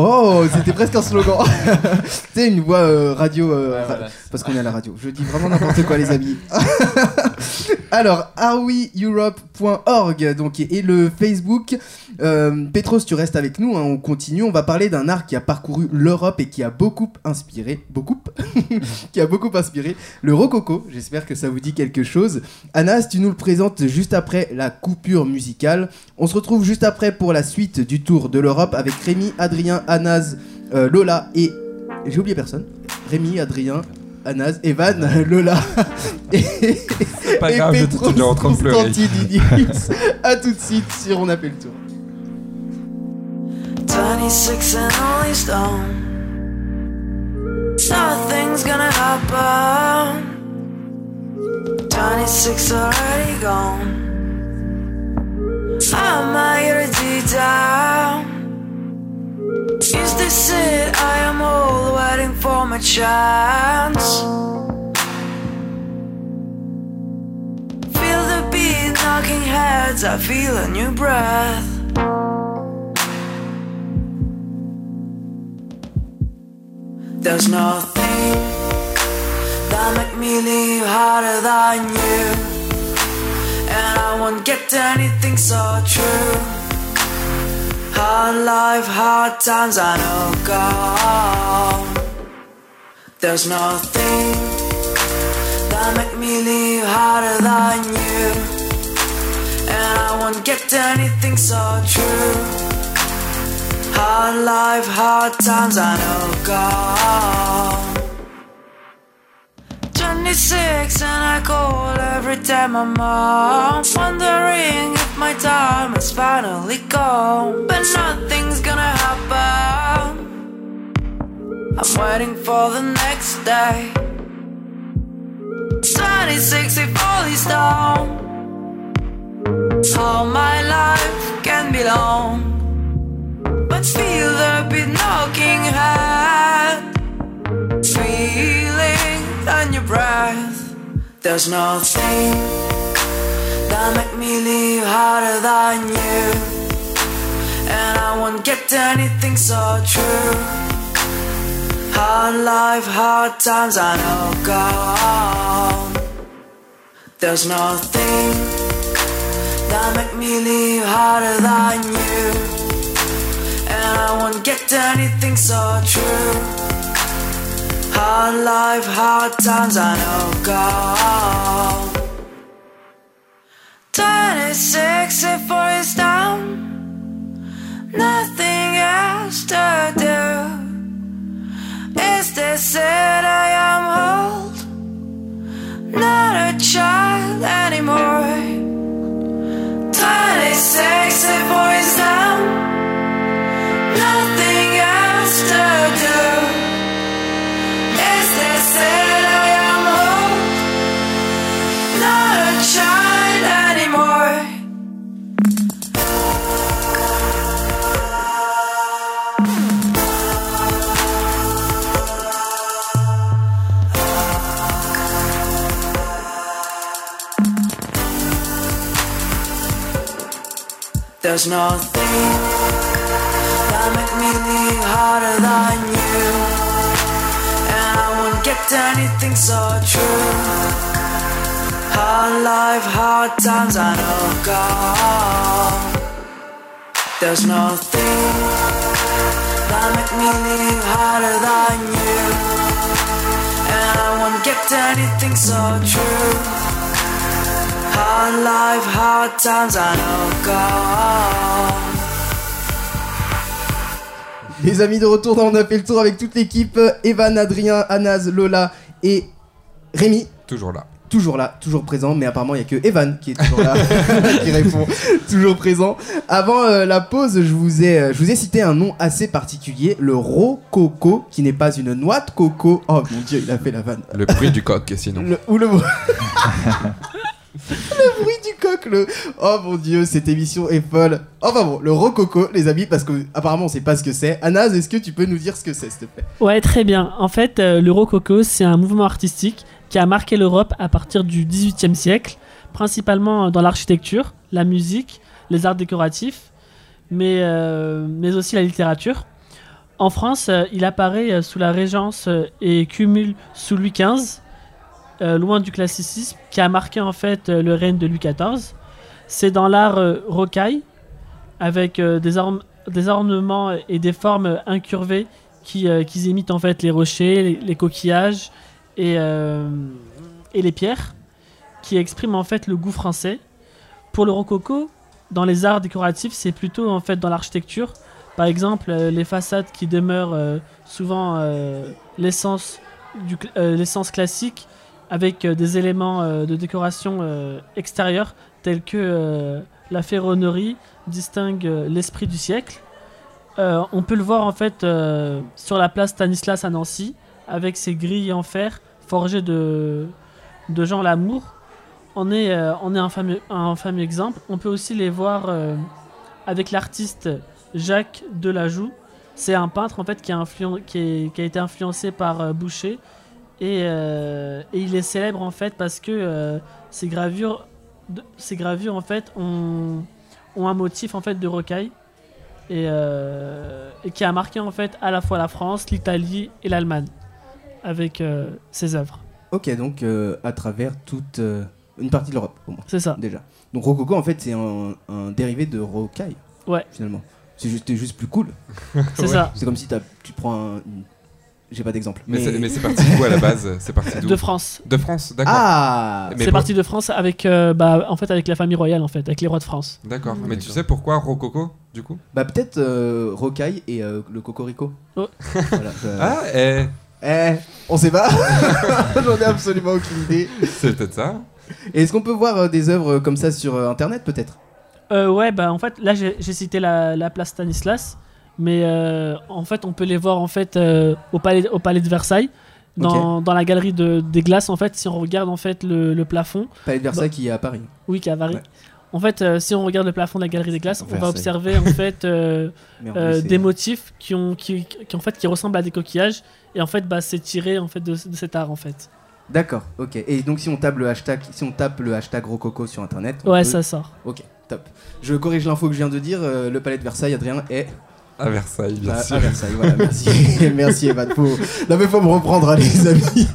Oh, c'était presque un slogan. C'était une voix euh, radio. euh, Ouais, ra- voilà. Parce qu'on est à la radio. Je dis vraiment n'importe quoi, les amis. Alors, areweeurope.org donc, et le Facebook. Euh, Petros, tu restes avec nous. hein, on continue. On va parler d'un art qui a parcouru l'Europe et qui a beaucoup inspiré. Beaucoup Qui a beaucoup inspiré le rococo. J'espère que ça vous dit quelque chose. Anas, tu nous le présentes juste après la coupure musicale. On se retrouve juste après pour la suite du tour de l'Europe avec Rémi, Adrien, Anas, euh, Lola et. J'ai oublié personne. Rémi, Adrien, Anas, Evan, Lola et, pas et grave, je- Petros tu es en train de pleurer. A tout de suite sur On appelle le tour. 26 and only stone. Nothing's gonna happen. 26 already gone. I'm already down. Is this it? I waiting for my chance. Feel the beat knocking heads. I feel a new breath. There's nothing that make me leave harder than you. And I won't get anything so true. Hard life, hard times, I know gone. There's nothing that make me leave harder than you. And I won't get anything so true. Hard life, hard times, I know gone. 26 and I call every time I'm Wondering if my time has finally come But nothing's gonna happen I'm waiting for the next day. 26 if all is down How my life can be long But feel the beat knocking head Feeling on your breath There's nothing That make me leave harder than you. And I won't get anything so true Hard life, hard times, I know gone. There's nothing that make me leave harder than you. And I won't get anything so true. Hard life, hard times, I know gone. 26 if is down. Nothing else to do. Is this it I am old? Not a child anymore. 26 if is down. Nothing There's nothing that make me leave harder than you. And I won't get anything so true. Hard life, hard times, I know gone. There's nothing that make me leave harder than you. And I won't get anything so true. Hard life, hard times, I know gone. Les amis de retour, on a fait le tour avec toute l'équipe. Evan, Adrien, Anaz, Lola et Rémi. Toujours là. Toujours là, toujours présent, mais apparemment il n'y a que Evan qui est toujours là, qui répond, toujours présent. Avant euh, la pause, je vous, ai, euh, je vous ai cité un nom assez particulier, le rococo, qui n'est pas une noix de coco. Oh mon dieu, il a fait la vanne. Le bruit du coq, sinon. Le, ou le, le bruit du coq, le. Oh mon dieu, cette émission est folle. Enfin bon, le rococo, les amis, parce que apparemment on sait pas ce que c'est. Anaz, est-ce que tu peux nous dire ce que c'est, s'il te plaît? Ouais, très bien. En fait, euh, le rococo, c'est un mouvement artistique qui a marqué l'Europe à partir du XVIIIe siècle, principalement dans l'architecture, la musique, les arts décoratifs, mais, euh, mais aussi la littérature. En France, euh, il apparaît sous la Régence et cumule sous Louis XV, euh, loin du classicisme, qui a marqué en fait euh, le règne de Louis XIV. C'est dans l'art euh, rocaille, avec des, des ornements et des formes incurvées qui, imitent en fait les rochers, les, coquillages et, les pierres, qui expriment en fait le goût français. Pour le rococo, dans les arts décoratifs, c'est plutôt en fait dans l'architecture. Par exemple, les façades qui demeurent souvent l'essence classique avec euh, des éléments euh, de décoration euh, extérieure tels que la ferronnerie distingue l'esprit du siècle. On peut le voir en fait sur la place Stanislas à Nancy avec ses grilles en fer forgées de, de Jean Lamour. On est, on est un, fameux, un fameux exemple. On peut aussi les voir avec l'artiste Jacques Delajoux. C'est un peintre en fait qui a, qui a été influencé par Boucher et, euh, et il est célèbre en fait parce que euh, ses gravures, de- ses gravures en fait ont, ont un motif en fait de rocaille et, euh, et qui a marqué en fait à la fois la France, l'Italie et l'Allemagne avec euh, ses œuvres. Ok, donc euh, à travers toute euh, une partie de l'Europe, au moins. C'est ça. Déjà. Donc rococo, en fait, c'est un, un dérivé de rocaille. Ouais. Finalement. C'est juste, juste plus cool. C'est ça. C'est comme si tu prends un. une- J'ai pas d'exemple. Mais, c'est- mais c'est parti d'où à la base? C'est parti d'où? De France. De France, d'accord. Ah Mais C'est pour- parti de France avec, euh, bah, en fait, avec la famille royale, en fait, avec les rois de France. D'accord. Mais tu sais pourquoi Rococo, du coup? Bah peut-être euh, rocaille et euh, le cocorico. Oh. Voilà, Ah, eh, Eh, on sait pas. J'en ai absolument aucune idée. c'est peut-être ça. Est-ce qu'on peut voir euh, des œuvres comme ça sur euh, internet peut-être? Euh, ouais, bah en fait, là j'ai j'ai cité la, la place Stanislas, mais euh, en fait, on peut les voir en fait euh, au, palais, au palais de Versailles, dans, dans la galerie de, des glaces. En fait, si on regarde en fait le, le plafond, Palais de Versailles Bah. qui est à Paris. oui, qui est à Paris. Ouais. En fait, euh, si on regarde le plafond de la galerie des glaces, on va observer en fait des motifs qui ont qui, qui, en fait qui ressemblent à des coquillages et en fait bah c'est tiré en fait de, de cet art en fait. D'accord, ok. Et donc si on tape le hashtag, si on tape le hashtag rococo sur internet, Ouais, peut- ça sort. Ok, top. Je corrige l'info que je viens de dire. euh, le palais de Versailles, Adrien, est À Versailles, bien À- sûr. à Versailles, voilà, merci. merci Evan. Faut... Non mais faut me reprendre, hein, les amis.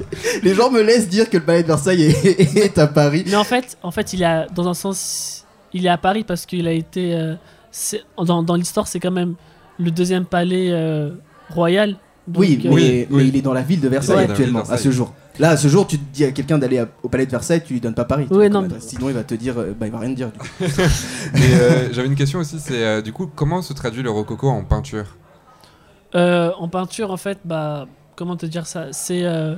Les gens me laissent dire que le palais de Versailles est, est à Paris. Mais en fait, en fait, il est à- dans un sens, il est à Paris parce qu'il a été, euh, dans, dans l'histoire, c'est quand même le deuxième palais euh, royal. Donc, oui, euh, mais, mais il est dans la ville de Versailles actuellement, à ce jour. Là, à ce jour, tu te dis à quelqu'un d'aller au palais de Versailles, tu lui donnes pas Paris. Ouais, non. Sinon, il va te dire, euh, bah, il va rien te dire. du coup. Et euh, j'avais une question aussi, c'est euh, du coup, comment se traduit le rococo en peinture? Euh, en peinture, en fait, bah, comment te dire ça? C'est, euh,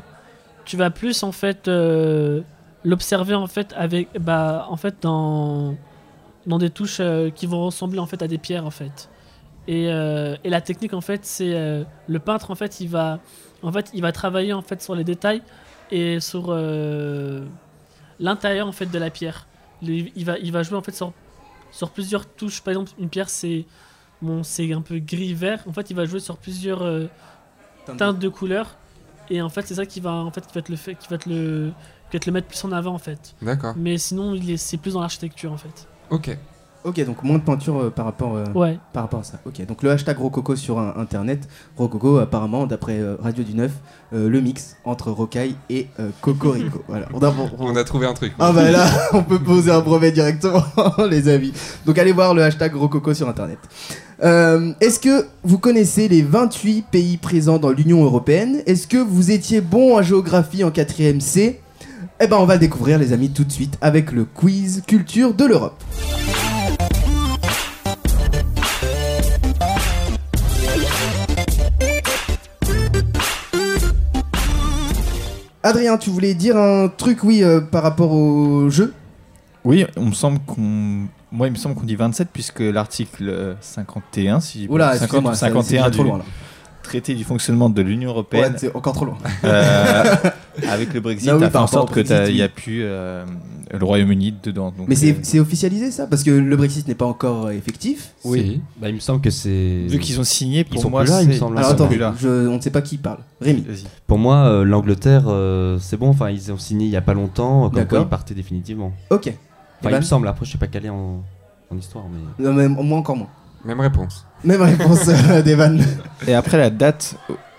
tu vas plus en fait euh, l'observer en fait avec, bah, en fait dans dans des touches euh, qui vont ressembler en fait à des pierres en fait. Et, euh, et la technique en fait, c'est euh, le peintre en fait, il va en fait, il va travailler en fait sur les détails et sur euh, l'intérieur en fait de la pierre. Il va il va jouer en fait sur sur plusieurs touches. Par exemple, une pierre c'est bon, c'est un peu gris vert. En fait, il va jouer sur plusieurs euh, teintes de couleurs. Et en fait, c'est ça qui va en fait qui va te le fait, qui va te le qui va te le mettre plus en avant en fait. D'accord. Mais sinon, il est c'est plus dans l'architecture en fait. Ok. Ok, donc moins de peinture euh, par, rapport, euh, Ouais. par rapport à ça. Ok, donc le hashtag Rococo sur un- internet. Rococo, apparemment, d'après euh, Radio du Neuf, euh, le mix entre Rocaille et euh, Cocorico. voilà. On a, on- On a trouvé un truc. Ah bah là, on peut poser un brevet directement, les amis. Donc allez voir le hashtag Rococo sur internet. Euh, Est-ce que vous connaissez les 28 pays présents dans l'Union Européenne? Est-ce que vous étiez bon en géographie en 4ème C? Eh ben on va le découvrir les amis tout de suite avec le quiz culture de l'Europe. Adrien, tu voulais dire un truc, oui, euh, par rapport au jeu? Oui, on me semble qu'on. Moi, il me semble qu'on dit 27 puisque l'article euh, 51, si Oula, 50 excuse-moi, ou ça- c'est 51 déjà trop loin, là. Traité du fonctionnement de l'Union Ouais, européenne. c'est encore trop loin. euh, avec le Brexit, Non, oui, a fait en sorte au que Brexit, t'as- il y a plus euh, le Royaume-Uni dedans. Donc, Mais c'est euh, c'est officialisé ça? Parce que le Brexit n'est pas encore effectif. Oui. Bah, il me semble que c'est. vu qu'ils ont signé, pour Ils sont moi, plus là, il me c'est- semble. Alors attends, plus là. je- on ne sait pas qui parle. Rémi. Vas-y. Pour moi, euh, l'Angleterre, euh, c'est bon. Enfin, ils ont signé il y a pas longtemps. Comme quoi, ils partaient définitivement. Ok. Enfin, il Evan me semble. Après, je suis pas calé en, en histoire, mais. Non, mais moi encore moins. Même réponse. Même réponse euh, d'Evan. Et après, la date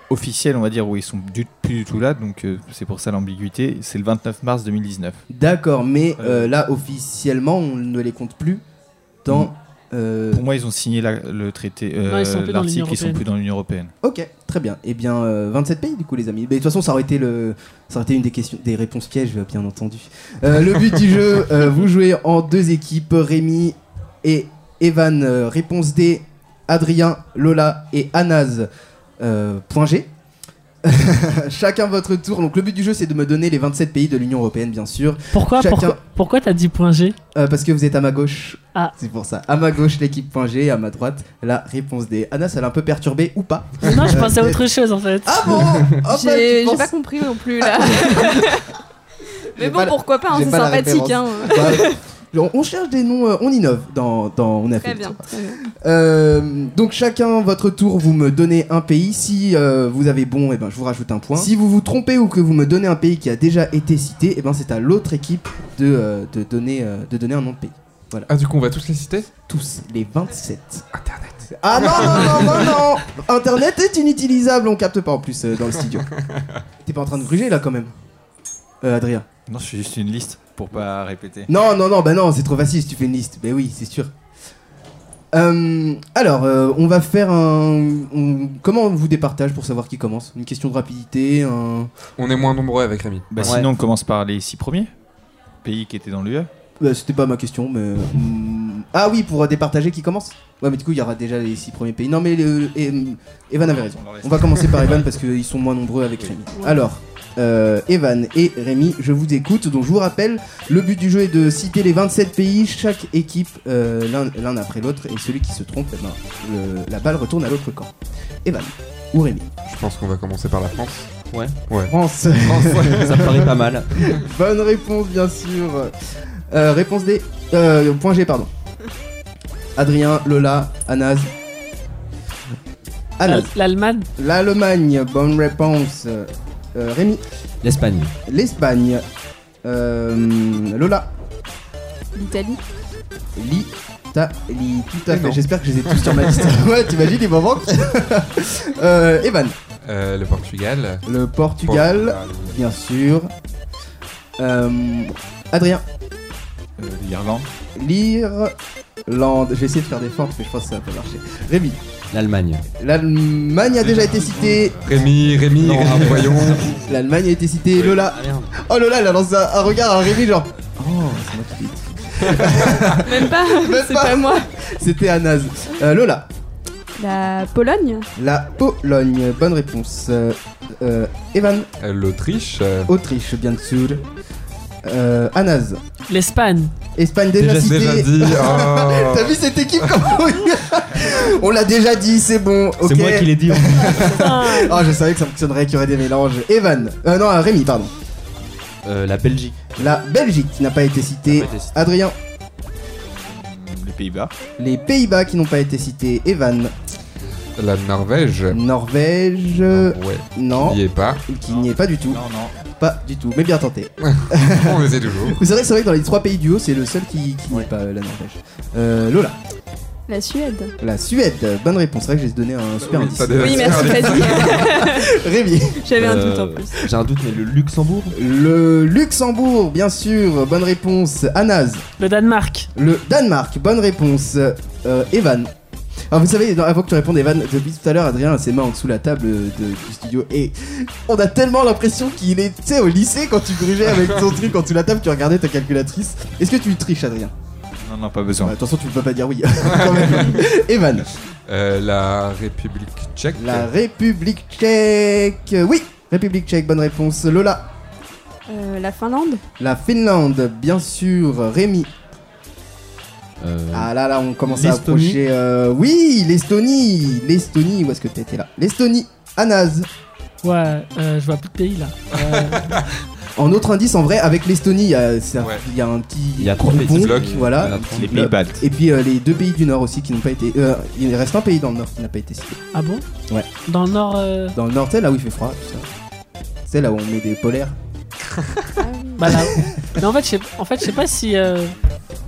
officielle, on va dire, où ils sont du- plus du tout là, donc euh, c'est pour ça l'ambiguïté, c'est le 29 mars 2019. D'accord, mais euh, là officiellement on ne les compte plus dans. euh, Pour moi, ils ont signé la- le traité, euh, Non, ils sont plus dans l'Union l'article, ils sont européenne. plus dans l'Union européenne. Ok, très bien. Eh bien, euh, 27 pays du coup, les amis. Mais de toute façon, ça aurait été le, ça aurait été une des questions, des réponses pièges, bien entendu. Euh, le but du jeu, euh, vous jouez en deux équipes, Rémi et Evan. euh, réponse D, Adrien, Lola et Anaz. Euh, point G. Chacun votre tour. Donc le but du jeu, c'est de me donner les 27 pays de l'Union européenne, bien sûr. Pourquoi Chacun- pourquoi pourquoi t'as dit point G Euh, parce que vous êtes à ma gauche. Ah. C'est pour ça. À ma gauche, l'équipe point G, à ma droite, la réponse D. Anna, ça l'a un peu perturbé ou pas Non, je Euh, pensais à autre chose en fait. Ah bon Ah bah, tu J'ai penses- pas compris non plus là. J'ai Mais bon, pas la- pourquoi pas, hein, c'est sympathique. Hein. Bah, on, on cherche des noms, euh, on innove dans, dans on a fait Très bien. très bien. Euh, donc chacun votre tour, vous me donnez un pays. Si euh, vous avez bon, et ben je vous rajoute un point. Si vous vous trompez ou que vous me donnez un pays qui a déjà été cité, et ben c'est à l'autre équipe de, euh, de donner euh, de donner un nom de pays. Voilà. Ah, du coup, on va tous les citer? Tous les 27. Internet. Ah non non non non non Internet est inutilisable, on capte pas en plus euh, dans le studio. T'es pas en train de gruger là quand même, euh, Adrien? Non, je fais juste une liste pour pas répéter. Non, non, non, bah non, c'est trop facile si tu fais une liste. Bah oui, c'est sûr. Euh, alors, euh, on va faire un. on- Comment on vous départage pour savoir qui commence? Une question de rapidité un... On est moins nombreux avec Rémi. Bah, Ouais. Sinon, on commence par les six premiers pays qui étaient dans l'UE. Bah, C'était pas ma question, mais. hum, Ah oui, pour euh, départager qui commence? Ouais, mais du coup, il y aura déjà les six premiers pays. Non, mais le- et, hum, Evan avait raison. On va commencer par Evan parce qu'ils sont moins nombreux avec Rémi. Alors, euh, Evan et Rémi, je vous écoute. Donc, je vous rappelle, le but du jeu est de citer les 27 pays, chaque équipe euh, l'un- après l'autre, et celui qui se trompe, eh ben, le- la balle retourne à l'autre camp. Evan ou Rémi? Je pense qu'on va commencer par la France. Ouais. Ouais. France. Ça me paraît pas mal. Bonne réponse, bien sûr. Euh, réponse D. Euh, point G, pardon. Adrien, Lola, Anaz. Anaz. L'Allemagne, L'Allemagne, bonne réponse. Euh, Rémi, L'Espagne. l'Espagne. Euh, Lola, L'Italie, Italie, tout à fait. J'espère que je les ai tous sur ma liste. ouais, t'imagines, il m'en manque. euh, Evan, Euh, le Portugal. le Portugal, bien sûr. Euh, Adrien, Euh, L'Irlande. l'Irlande. Je vais essayer de faire des fortes, mais je pense que ça va pas marcher. Rémi, L'Allemagne. l'Allemagne a déjà été citée. Rémi, Rémi, Non, Rémi, voyons. L'Allemagne a été citée. Lola. Ah. Oh Lola, elle a lancé un, un regard à Rémi, genre. Oh, c'est moi qui l'ai dit. Même pas, Même c'est pas. pas moi. C'était à naze. Euh, Lola, La Pologne la Pologne, bonne réponse. Euh, euh, Evan, Euh, L'Autriche. Autriche, bien sûr. Euh, Anaz, L'Espagne. Espagne déjà, Déjà, cité. déjà dit. Oh. T'as vu cette équipe On l'a déjà dit, c'est bon. C'est moi qui l'ai dit. en fait. Putain. Oh, je savais que ça fonctionnerait, qu'il y aurait des mélanges. Evan, euh, non, euh, Rémi, pardon. Euh, la Belgique. La Belgique qui n'a pas été citée. N'a pas été citée. Adrien, Les Pays-Bas. les Pays-Bas qui n'ont pas été cités. Evan, La Norvège. Norvège, Ouais. non, N'y est pas. qui n'y est pas du tout. Non, non. Pas du tout, mais bien tenté. On le sait toujours. C'est vrai, c'est vrai que dans les trois pays du haut, c'est le seul qui, qui n'est pas euh, la Norvège. Euh, Lola, La Suède. la Suède, bonne réponse. C'est vrai que j'ai donné un super Oui, indice. Oui, merci. Freddy. Rémi, J'avais un Euh, doute en plus. J'ai un doute, mais le Luxembourg le Luxembourg, bien sûr, bonne réponse. Anaz, Le Danemark. le Danemark, bonne réponse. Euh, Evan. Alors vous savez, avant que tu répondes Evan, depuis tout à l'heure Adrien a ses mains en dessous la table de- du studio et on a tellement l'impression qu'il est, tu sais, au lycée quand tu grugeais avec ton truc en dessous la table, tu regardais ta calculatrice. Est-ce que tu triches Adrien? Non, non, pas besoin. Attention, tu peux pas dire oui. Quand même. Evan. Euh, la République tchèque. La République tchèque. Oui, République tchèque, bonne réponse. Lola. Euh, la Finlande. La Finlande, bien sûr. Rémi. Euh, Ah là là, on commence à approcher. euh, Oui, l'Estonie. L'Estonie, où est-ce que t'étais là? L'Estonie. Anaz. Ouais, euh, je vois plus de pays là. Euh, En autre indice, en vrai, avec l'Estonie, il y a- c'est un- Ouais. il y a un petit Il y a trois petits blocs. Voilà. Et puis euh, les deux pays du Nord aussi qui n'ont pas été. euh, il reste un pays dans le Nord qui n'a pas été cité. ah bon? Ouais. Dans le nord. euh, Dans le Nord, tu sais, là où il fait froid, tout ça. C'est là où on met des polaires. Ah. Bah là. Mais en fait, je sais, en fait, je sais pas si, euh,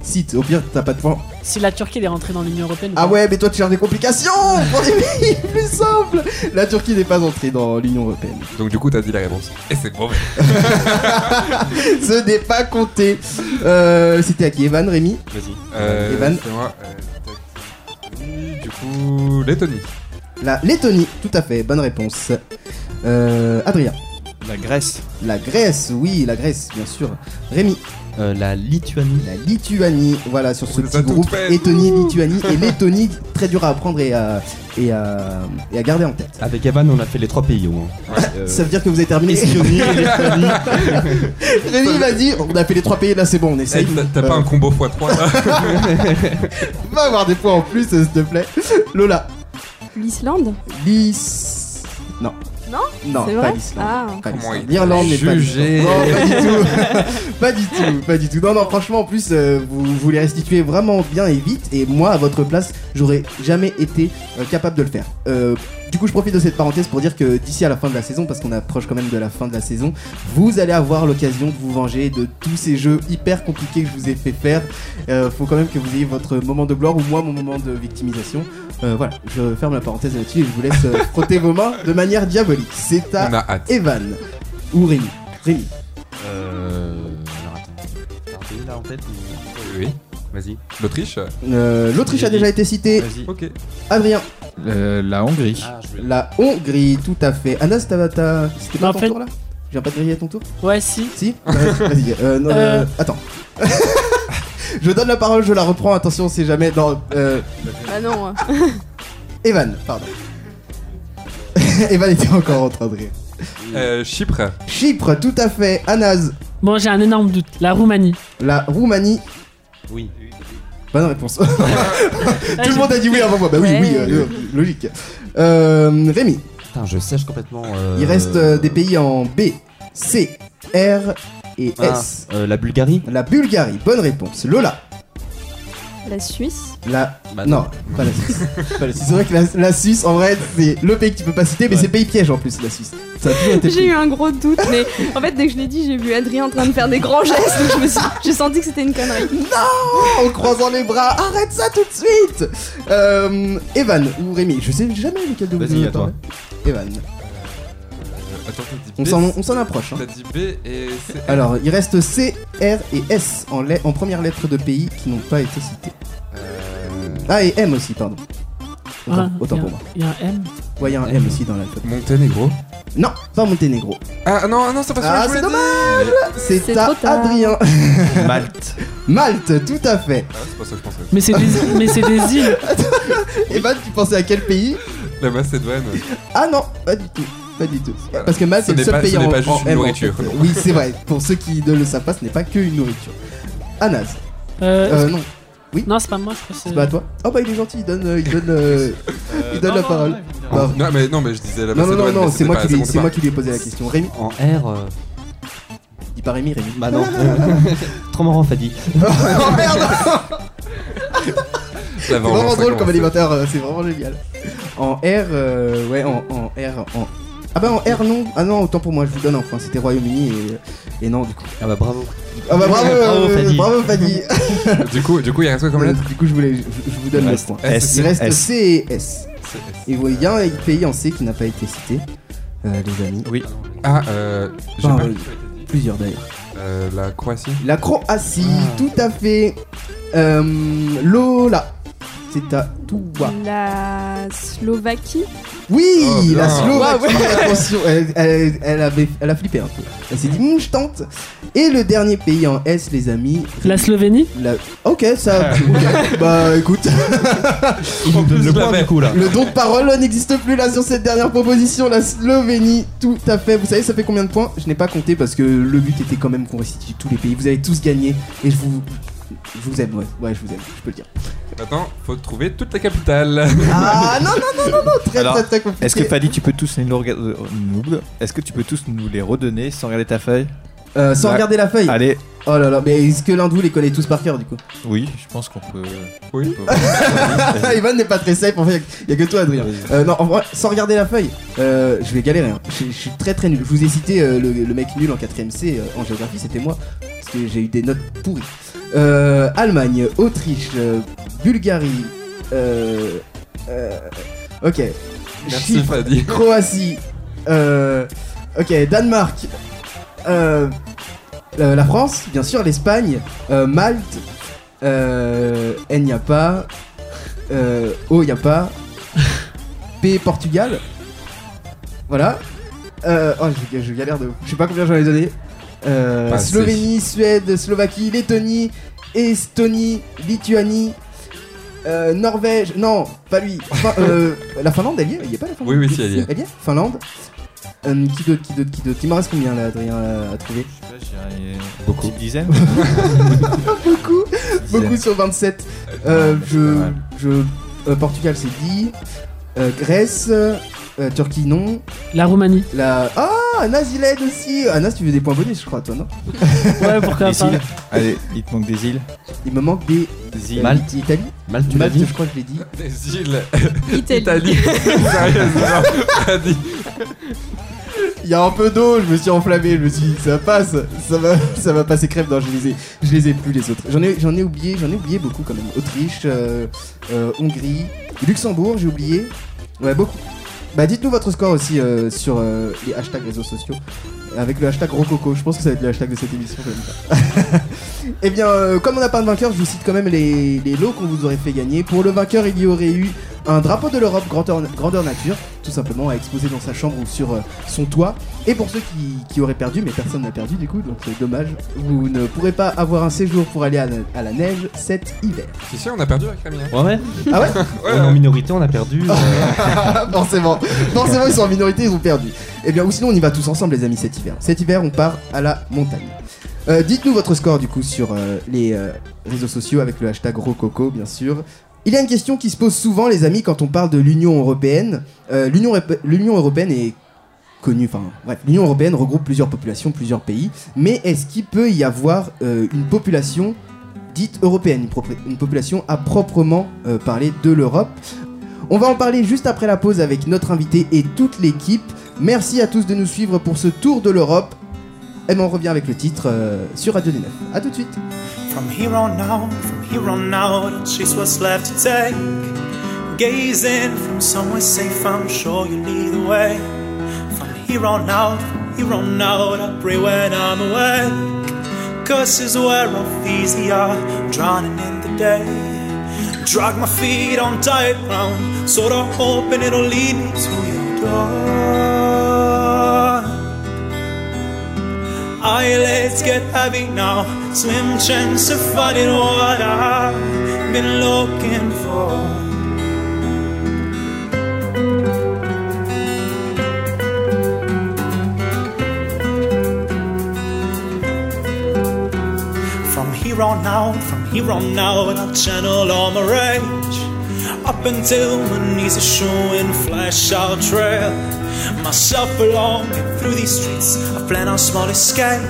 Site, au pire, t'as pas de point. si la Turquie elle est rentrée dans l'Union Européenne. ou Ah pas. ouais, mais toi tu cherches des complications pour des pays plus simples. La Turquie n'est pas entrée dans l'Union Européenne. Donc du coup, t'as dit la réponse. Et c'est mauvais. Ce n'est pas compté. Euh, C'était à qui Evan, Rémi Vas-y. Euh, Evan. c'est moi. Euh, tac. du coup, Lettonie. La Lettonie, tout à fait, bonne réponse. Euh, Adrien. La Grèce. La Grèce, oui, la Grèce, bien sûr. Rémi. Euh, la Lituanie. La Lituanie, voilà, sur ce On petit groupe. Lettonie, Lituanie et Lettonie, très dur à apprendre et à, et à, et à garder en tête. Avec Evan, on a fait les trois pays au moins. Euh, Ça veut dire que vous avez terminé. Estonie, Lettonie. Rémi m'a dit, on a fait les trois pays, là c'est bon, on essaye. T'as pas un combo x3 là Va avoir des points en plus, s'il te plaît. Lola. L'Islande. L'Is. Non. Non Non, C'est pas vrai l'Islande. Ah. Pas Comment l'Islande. il L'Irlande n'est pas jugé. l'Islande. Non, pas du tout. pas du tout, pas du tout. Non, non, franchement, en plus, euh, vous, vous les restituez vraiment bien et vite. Et moi, à votre place, j'aurais jamais été euh, capable de le faire. Euh, du coup, je profite de cette parenthèse pour dire que d'ici à la fin de la saison, parce qu'on approche quand même de la fin de la saison, vous allez avoir l'occasion de vous venger de tous ces jeux hyper compliqués que je vous ai fait faire. Euh, faut quand même que vous ayez votre moment de gloire ou moi mon moment de victimisation. Euh, voilà, je ferme la parenthèse là-dessus et je vous laisse euh, frotter vos mains de manière diabolique. C'est à. Evan ou Rémi. Rémi. Euh. Alors attends. T'as un pays là en tête ou-. Vas-y. L'Autriche Euh, L'Autriche a déjà été citée. Vas-y. Ok. Adrien, Euh, la Hongrie. Ah, je vais- la Hongrie, tout à fait. Anas, t'as- t'as- c'était pas Bah, en ton fait- tour là Je viens pas de griller à ton tour Ouais, si. Si Vas-y. Euh, non, Euh. euh, attends. je donne la parole, je la reprends. Attention, c'est jamais. Non, euh, Ah non. hein. Evan, pardon. Evan était encore en train de rire. Euh, Chypre. Chypre, tout à fait. Anas, Bon, j'ai un énorme doute. La Roumanie. la Roumanie. Oui. Bonne réponse. Tout le monde a dit oui avant moi. Bah oui, oui, euh, logique. Euh, Rémi, Putain, je sèche complètement. euh, il reste euh, des pays en B, C, R et ah, S. euh, la Bulgarie. La Bulgarie, bonne réponse. Lola, La Suisse. La. Bah non, pas la Suisse. Pas la Suisse. C'est vrai que la, la Suisse, en vrai, c'est le pays que tu peux pas citer, mais c'est pays piège en plus, la Suisse. Ça a toujours été J'ai eu un gros doute, mais en fait, dès que je l'ai dit, j'ai vu Adrien en train de faire des grands gestes, donc je me suis, j'ai senti que c'était une connerie. Non En croisant les bras, arrête ça tout de suite euh, Evan ou Rémi, je sais jamais lequel de vous Vas-y, à toi. Evan. Attends, t'as dit On B, s'en, on s'en approche. Hein. T'as dit B et C. Alors, il reste C, R et S en, première lettre de pays qui n'ont pas été cités. Euh, Ah, et M aussi, pardon. Autant, Ah, autant il y a- pour moi. Il y a un M. Ouais, il y a un M aussi dans l'alphabet. Monténégro. Non, pas Monténégro. Ah non, non, c'est pas ça Ah, c'est dommage. C'est C'est à trop tard. Adrien. Malte. Malte, tout à fait. Ah, c'est pas ça que je pensais. Mais c'est des, mais c'est des îles. Evan, tu pensais à quel pays? La Macédoine. Ah non, pas du tout. Pas du tout. Parce que Malte Ce est le seul pas- pays ce n'est en, pas juste en une M, en nourriture. fait. Oui, c'est vrai. Pour ceux qui ne le savent pas, ce n'est pas que une nourriture. Anas. Euh, Euh, non, Non, c'est pas moi, je crois que c'est. c'est pas à toi. Oh bah il est gentil, il donne, euh, il donne, euh, il donne la parole. Bah, Non, mais non, mais je disais la non, non, non, non, c'est moi, pas- qui lui, moi qui lui ai posé la question. Rémi, En R. euh, dis pas Rémi, Rémi. Bah non. Trop marrant, Fadi. oh merde C'est vraiment drôle comme euh, c'est vraiment génial. En R, euh, ouais, en, en R, en. Ah bah en R non, ah non, autant pour moi, je vous donne enfin, c'était Royaume-Uni et, et non du coup. Ah bah bravo. Ah bah bravo, Bravo, euh, Fadi. bravo Fadi. Du coup, du coup, il reste quoi comme Euh, lettre du coup, je, voulais, je, je vous donne Il le reste point. S, Il reste S. C et S. Et vous voyez, il y a un pays en C qui n'a pas été cité, euh, les amis. Oui. Ah, euh. J'ai Enfin, pas euh, a. Plusieurs d'ailleurs. Euh, La Croatie. La Croatie, Ah. tout à fait. Euh, Lola, c'est à toi. La Slovaquie. Oui, Oh, la Slovaquie, attention, elle, elle- elle avait, elle a flippé un peu. Elle s'est dit, Hum, je tente. Et le dernier pays en S, les amis. La Slovénie la- Ok, ça. ok. Bah écoute, le point du coup là. le don de parole n'existe plus là sur cette dernière proposition. La Slovénie, tout à fait. Vous savez, ça fait combien de points? Je n'ai pas compté parce que le but était quand même qu'on restitue tous les pays. Vous avez tous gagné et je vous. Je vous aime, ouais. Ouais, je vous aime, je peux le dire. Maintenant, faut trouver toutes les capitales. Ah non, non, non, non, non, très Alors, très très compliqué. Est-ce que Fadi, tu peux tous nous rega- euh, nous- Est-ce que tu peux tous nous les redonner sans regarder ta feuille Euh, sans Ouais. regarder la feuille. Allez. Oh là là, mais est-ce que l'un de vous les connaît tous par cœur du coup Oui, je pense qu'on peut. Oui. Ivan n'est pas très safe, en fait, il y a que toi Adrien. Euh, non, en vrai, sans regarder la feuille, euh, je vais galérer. hein. Je, je suis très très nul. Je vous ai cité euh, le, le mec nul en 4ème C euh, en géographie, c'était moi, parce que j'ai eu des notes pourries. Euh, Allemagne, Autriche, euh, Bulgarie, euh, euh, ok, Merci, Chypre, Fadi. Croatie, euh, ok, Danemark, euh, la France, bien sûr, l'Espagne, euh, Malte, euh, N y a pas, euh, O y a pas, P Portugal, voilà. Euh, oh, je, je galère de ouf. Je sais pas combien j'en ai donné. Euh. Slovénie, Suède, Slovaquie, Lettonie, Estonie, Lituanie, euh, Norvège, non, pas lui. Fin- euh, la Finlande, elle y est Il y a pas la Finlande Oui, oui, si, elle y est. Elle y est Finlande. Euh, qui d'autre, qui d'autre, qui d'autre Il m'en reste combien là, Adrien, à, à trouver Je sais pas, je dirais Beaucoup. Une dizaine Beaucoup, beaucoup sur 27. Euh, je, je, euh, Portugal c'est dit. Euh, Grèce, euh, Turquie non. La Roumanie. La ah Anas il aide aussi. Anas tu veux des points bonus je crois toi non Ouais, pourquoi pas. îles Allez, il te manque des îles. Il me manque des Des îles. Malte. Italie. Malte, tu l'as Malte dit je crois que je l'ai dit. Des îles. Italie. Italie. Sérieusement. Il y a un peu d'eau, je me suis enflammé, je me suis dit ça passe, ça va, ça va passer crème. Non, je les ai, je les ai plus les autres. J'en ai, j'en ai oublié, j'en ai oublié beaucoup quand même. Autriche, euh, euh, Hongrie, Luxembourg, j'ai oublié. Ouais, beaucoup. Bah dites-nous votre score aussi euh, sur euh, les hashtags réseaux sociaux. Avec le hashtag Rococo, je pense que ça va être le hashtag de cette émission. quand même. Eh bien, euh, comme on n'a pas de vainqueur, je vous cite quand même les, les lots qu'on vous aurait fait gagner. Pour le vainqueur, il y aurait eu un drapeau de l'Europe grandeur, grandeur nature, tout simplement à exposer dans sa chambre ou sur euh, son toit. Et pour ceux qui, qui auraient perdu, mais personne n'a perdu du coup, donc c'est dommage, vous ne pourrez pas avoir un séjour pour aller à la, à la neige cet hiver. C'est sûr, on a perdu avec Rémi. hein Ouais, ouais. Ah ouais On est en minorité, on a perdu. euh, Forcément, forcément ils sont en minorité, ils ont perdu. Eh bien, ou sinon on y va tous ensemble les amis cet hiver. Cet hiver on part à la montagne. Euh, Dites-nous votre score du coup sur euh, les euh, réseaux sociaux avec le hashtag Rococo bien sûr. Il y a une question qui se pose souvent les amis quand on parle de l'Union Européenne. L'Union Européenne est connue, enfin bref, l'Union Européenne regroupe plusieurs populations, plusieurs pays. Mais est-ce qu'il peut y avoir une population dite européenne, une, population à proprement parler de l'Europe? On va en parler juste après la pause avec notre invité et toute l'équipe. Merci à tous de nous suivre pour ce tour de l'Europe. Et ben, on revient avec le titre euh, sur Radio 19. A tout de suite. From here on out, from here on out, chase what's left to take. Gazing from somewhere safe, I'm sure you'll lead the way. From here on out, from here on out, I pray when I'm awake. Cause is where off easier, drowning in the day. Drag my feet on tight ground, sort of hoping it'll lead me to your door. Eyelids get heavy now, slim chance of finding what I've been looking for. From here on out, from here on out, I'll channel all my rage. Up until my knees are showing flesh, I'll trail myself along through these streets. I plan on small escape.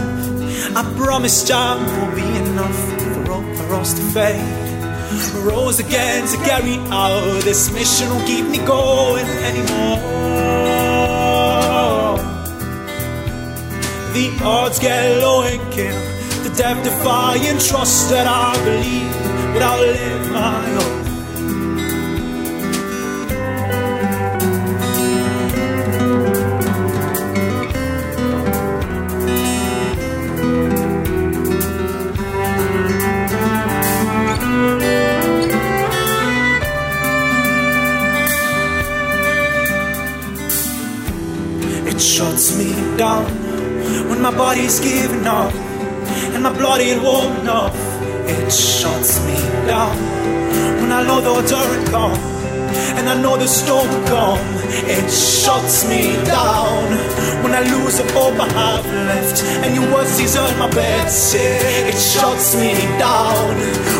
I promise time will be enough for all for us to fade. Rose again to carry out this mission won't keep me going anymore. The odds get low and kill the death defying trust that I believe but I'll live my own. Body's giving up and my blood ain't warm enough. It shuts me down when I know the order come and I know the storm come. It shuts me down when I lose the hope I have left and your words desert my bed. It shuts me down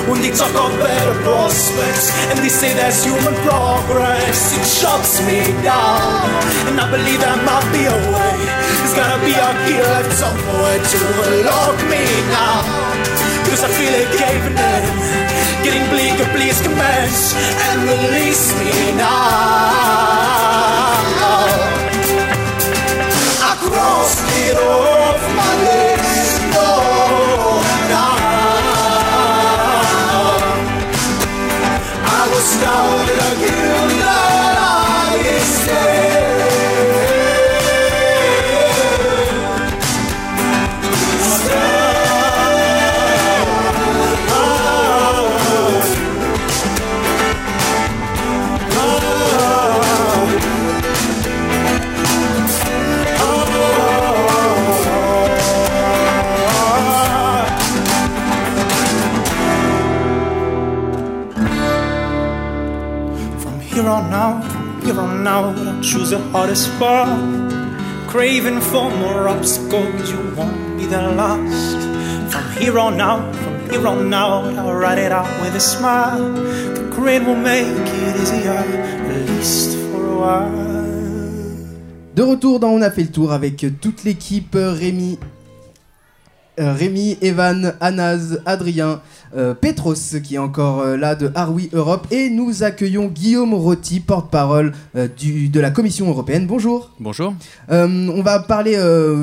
when they talk of better prospects and they say there's human progress. It shuts me down and I believe there might be a way. There's gotta be a key left somewhere to unlock me now. Cause I feel it caving in Getting bleaker, please commence And release me now. I crossed it off my list the hardest part. Craving for more obstacles, you won't be the last. From here on out, from here on out, I'll write it out with a smile. The grin will make it easier, at least for a while. De retour dans On a fait le tour avec toute l'équipe Rémi, euh, Rémi, Evan, Anas, Adrien, euh, Petros qui est encore euh, là de Arwi Europe et nous accueillons Guillaume Rotti, porte-parole euh, de la Commission européenne. Bonjour. Bonjour. On va parler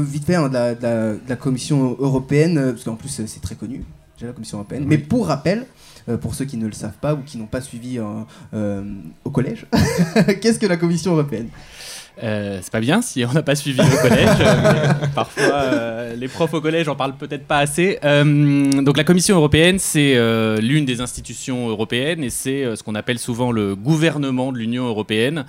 vite fait hein, de, la, de la- de la Commission européenne, parce qu'en plus c'est très connu, déjà la Commission européenne. Oui. Mais pour rappel, pour ceux qui ne le savent pas ou qui n'ont pas suivi au collège, qu'est-ce que la Commission européenne? Euh, c'est pas bien si on n'a pas suivi au collège. euh, parfois, euh, les profs au collège en parlent peut-être pas assez. Donc, la Commission européenne, c'est l'une des institutions européennes et c'est ce qu'on appelle souvent le gouvernement de l'Union européenne.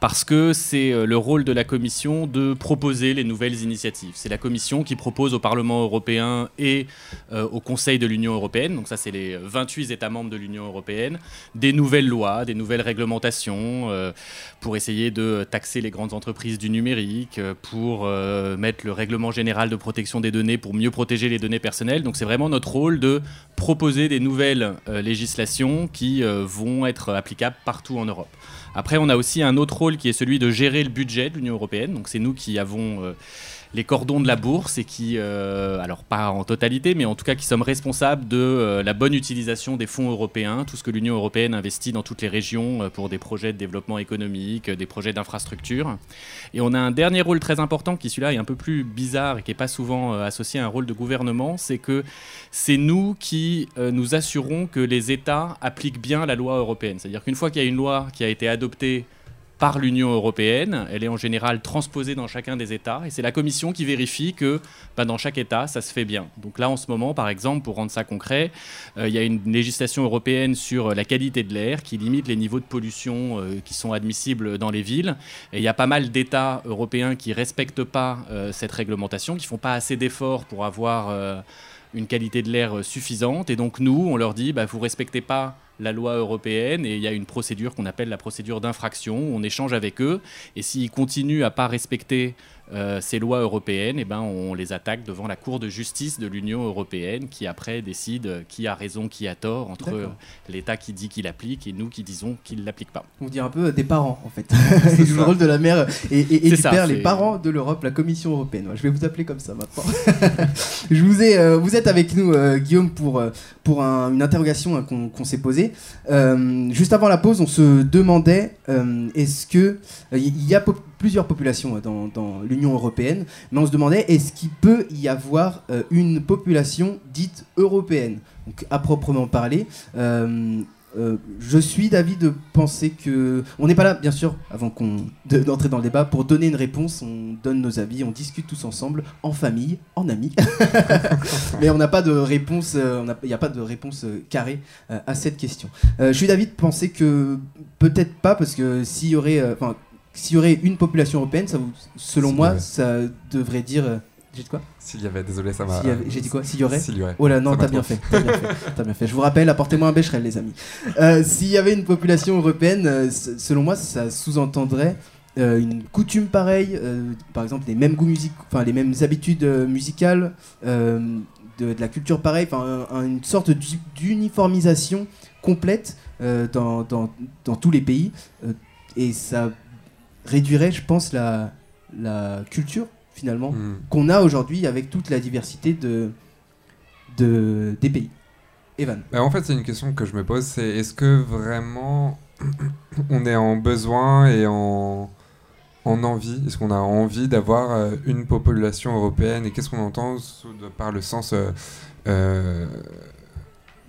Parce que c'est euh, le rôle de la Commission de proposer les nouvelles initiatives. C'est la Commission qui propose au Parlement européen et euh, au Conseil de l'Union européenne, donc ça c'est les 28 États membres de l'Union européenne, des nouvelles lois, des nouvelles réglementations euh, pour essayer de taxer les grandes entreprises du numérique, euh, pour euh, mettre le règlement général de protection des données pour mieux protéger les données personnelles. Donc c'est vraiment notre rôle de proposer des nouvelles euh, législations qui euh, vont être applicables partout en Europe. Après, on a aussi un autre rôle qui est celui de gérer le budget de l'Union européenne. Donc c'est nous qui avons euh, les cordons de la bourse et qui, euh, alors pas en totalité, mais en tout cas qui sommes responsables de euh, la bonne utilisation des fonds européens, tout ce que l'Union européenne investit dans toutes les régions euh, pour des projets de développement économique, des projets d'infrastructure. Et on a un dernier rôle très important qui celui-là est un peu plus bizarre et qui n'est pas souvent associé à un rôle de gouvernement, c'est que c'est nous qui nous assurons que les États appliquent bien la loi européenne. C'est-à-dire qu'une fois qu'il y a une loi qui a été adoptée par l'Union européenne. Elle est en général transposée dans chacun des États et c'est la Commission qui vérifie que bah, dans chaque État, ça se fait bien. Donc là, en ce moment, par exemple, pour rendre ça concret, euh, il y a une législation européenne sur la qualité de l'air qui limite les niveaux de pollution euh, qui sont admissibles dans les villes. Et il y a pas mal d'États européens qui respectent pas euh, cette réglementation, qui font pas assez d'efforts pour avoir une qualité de l'air suffisante. Et donc nous, on leur dit, bah, vous respectez pas la loi européenne et il y a une procédure qu'on appelle la procédure d'infraction. On échange avec eux et s'ils continuent à pas respecter euh, ces lois européennes, eh ben, on les attaque devant la Cour de justice de l'Union européenne qui après décide qui a raison, qui a tort entre l'État qui dit qu'il applique et nous qui disons qu'il l'applique pas. On dirait un peu des parents en fait. C'est le rôle de la mère et, et- du ça, père, les parents de l'Europe, la Commission européenne. Je vais vous appeler comme ça maintenant. je vous ai, euh, vous êtes avec nous, euh, Guillaume, pour, pour un- une interrogation hein, qu'on s'est posée. Juste avant la pause, on se demandait est-ce que il y a plusieurs populations euh, dans, l'Union européenne, mais on se demandait est-ce qu'il peut y avoir euh, une population dite européenne, donc à proprement parler. Euh, je suis d'avis de penser que on n'est pas là, bien sûr, avant qu'on de- d'entrer dans le débat pour donner une réponse. On donne nos avis, on discute tous ensemble, en famille, en amis. Mais on n'a pas de réponse. Il n'y a pas de réponse carrée à cette question. Je suis d'avis de penser que peut-être pas, parce que s'il y aurait, s'il y aurait une population européenne, ça, vous- selon moi, ça devrait dire. euh, J'ai dit quoi S'il y avait, désolé, ça m'a. J'ai dit quoi S'il y aurait S'il y aurait. Oh là, non, t'as bien fait. T'as bien fait. T'as bien fait. Je vous rappelle, apportez-moi un bécherel, les amis. Euh, S'il y avait une population européenne, euh, selon moi, ça sous-entendrait euh, une coutume pareille, par exemple les mêmes goûts musicaux, enfin les mêmes habitudes musicales, de, de la culture pareille, enfin un- un- une sorte d'u- d'uniformisation complète dans, dans- dans tous les pays, et ça réduirait, je pense, la, la culture finalement Mm. qu'on a aujourd'hui avec toute la diversité de, de des pays. Evan. Bah, en fait, c'est une question que je me pose, c'est est-ce que vraiment on est en besoin et en, en envie? Est-ce qu'on a envie d'avoir euh, une population européenne? Et qu'est-ce qu'on entend sous- par le sens euh, euh,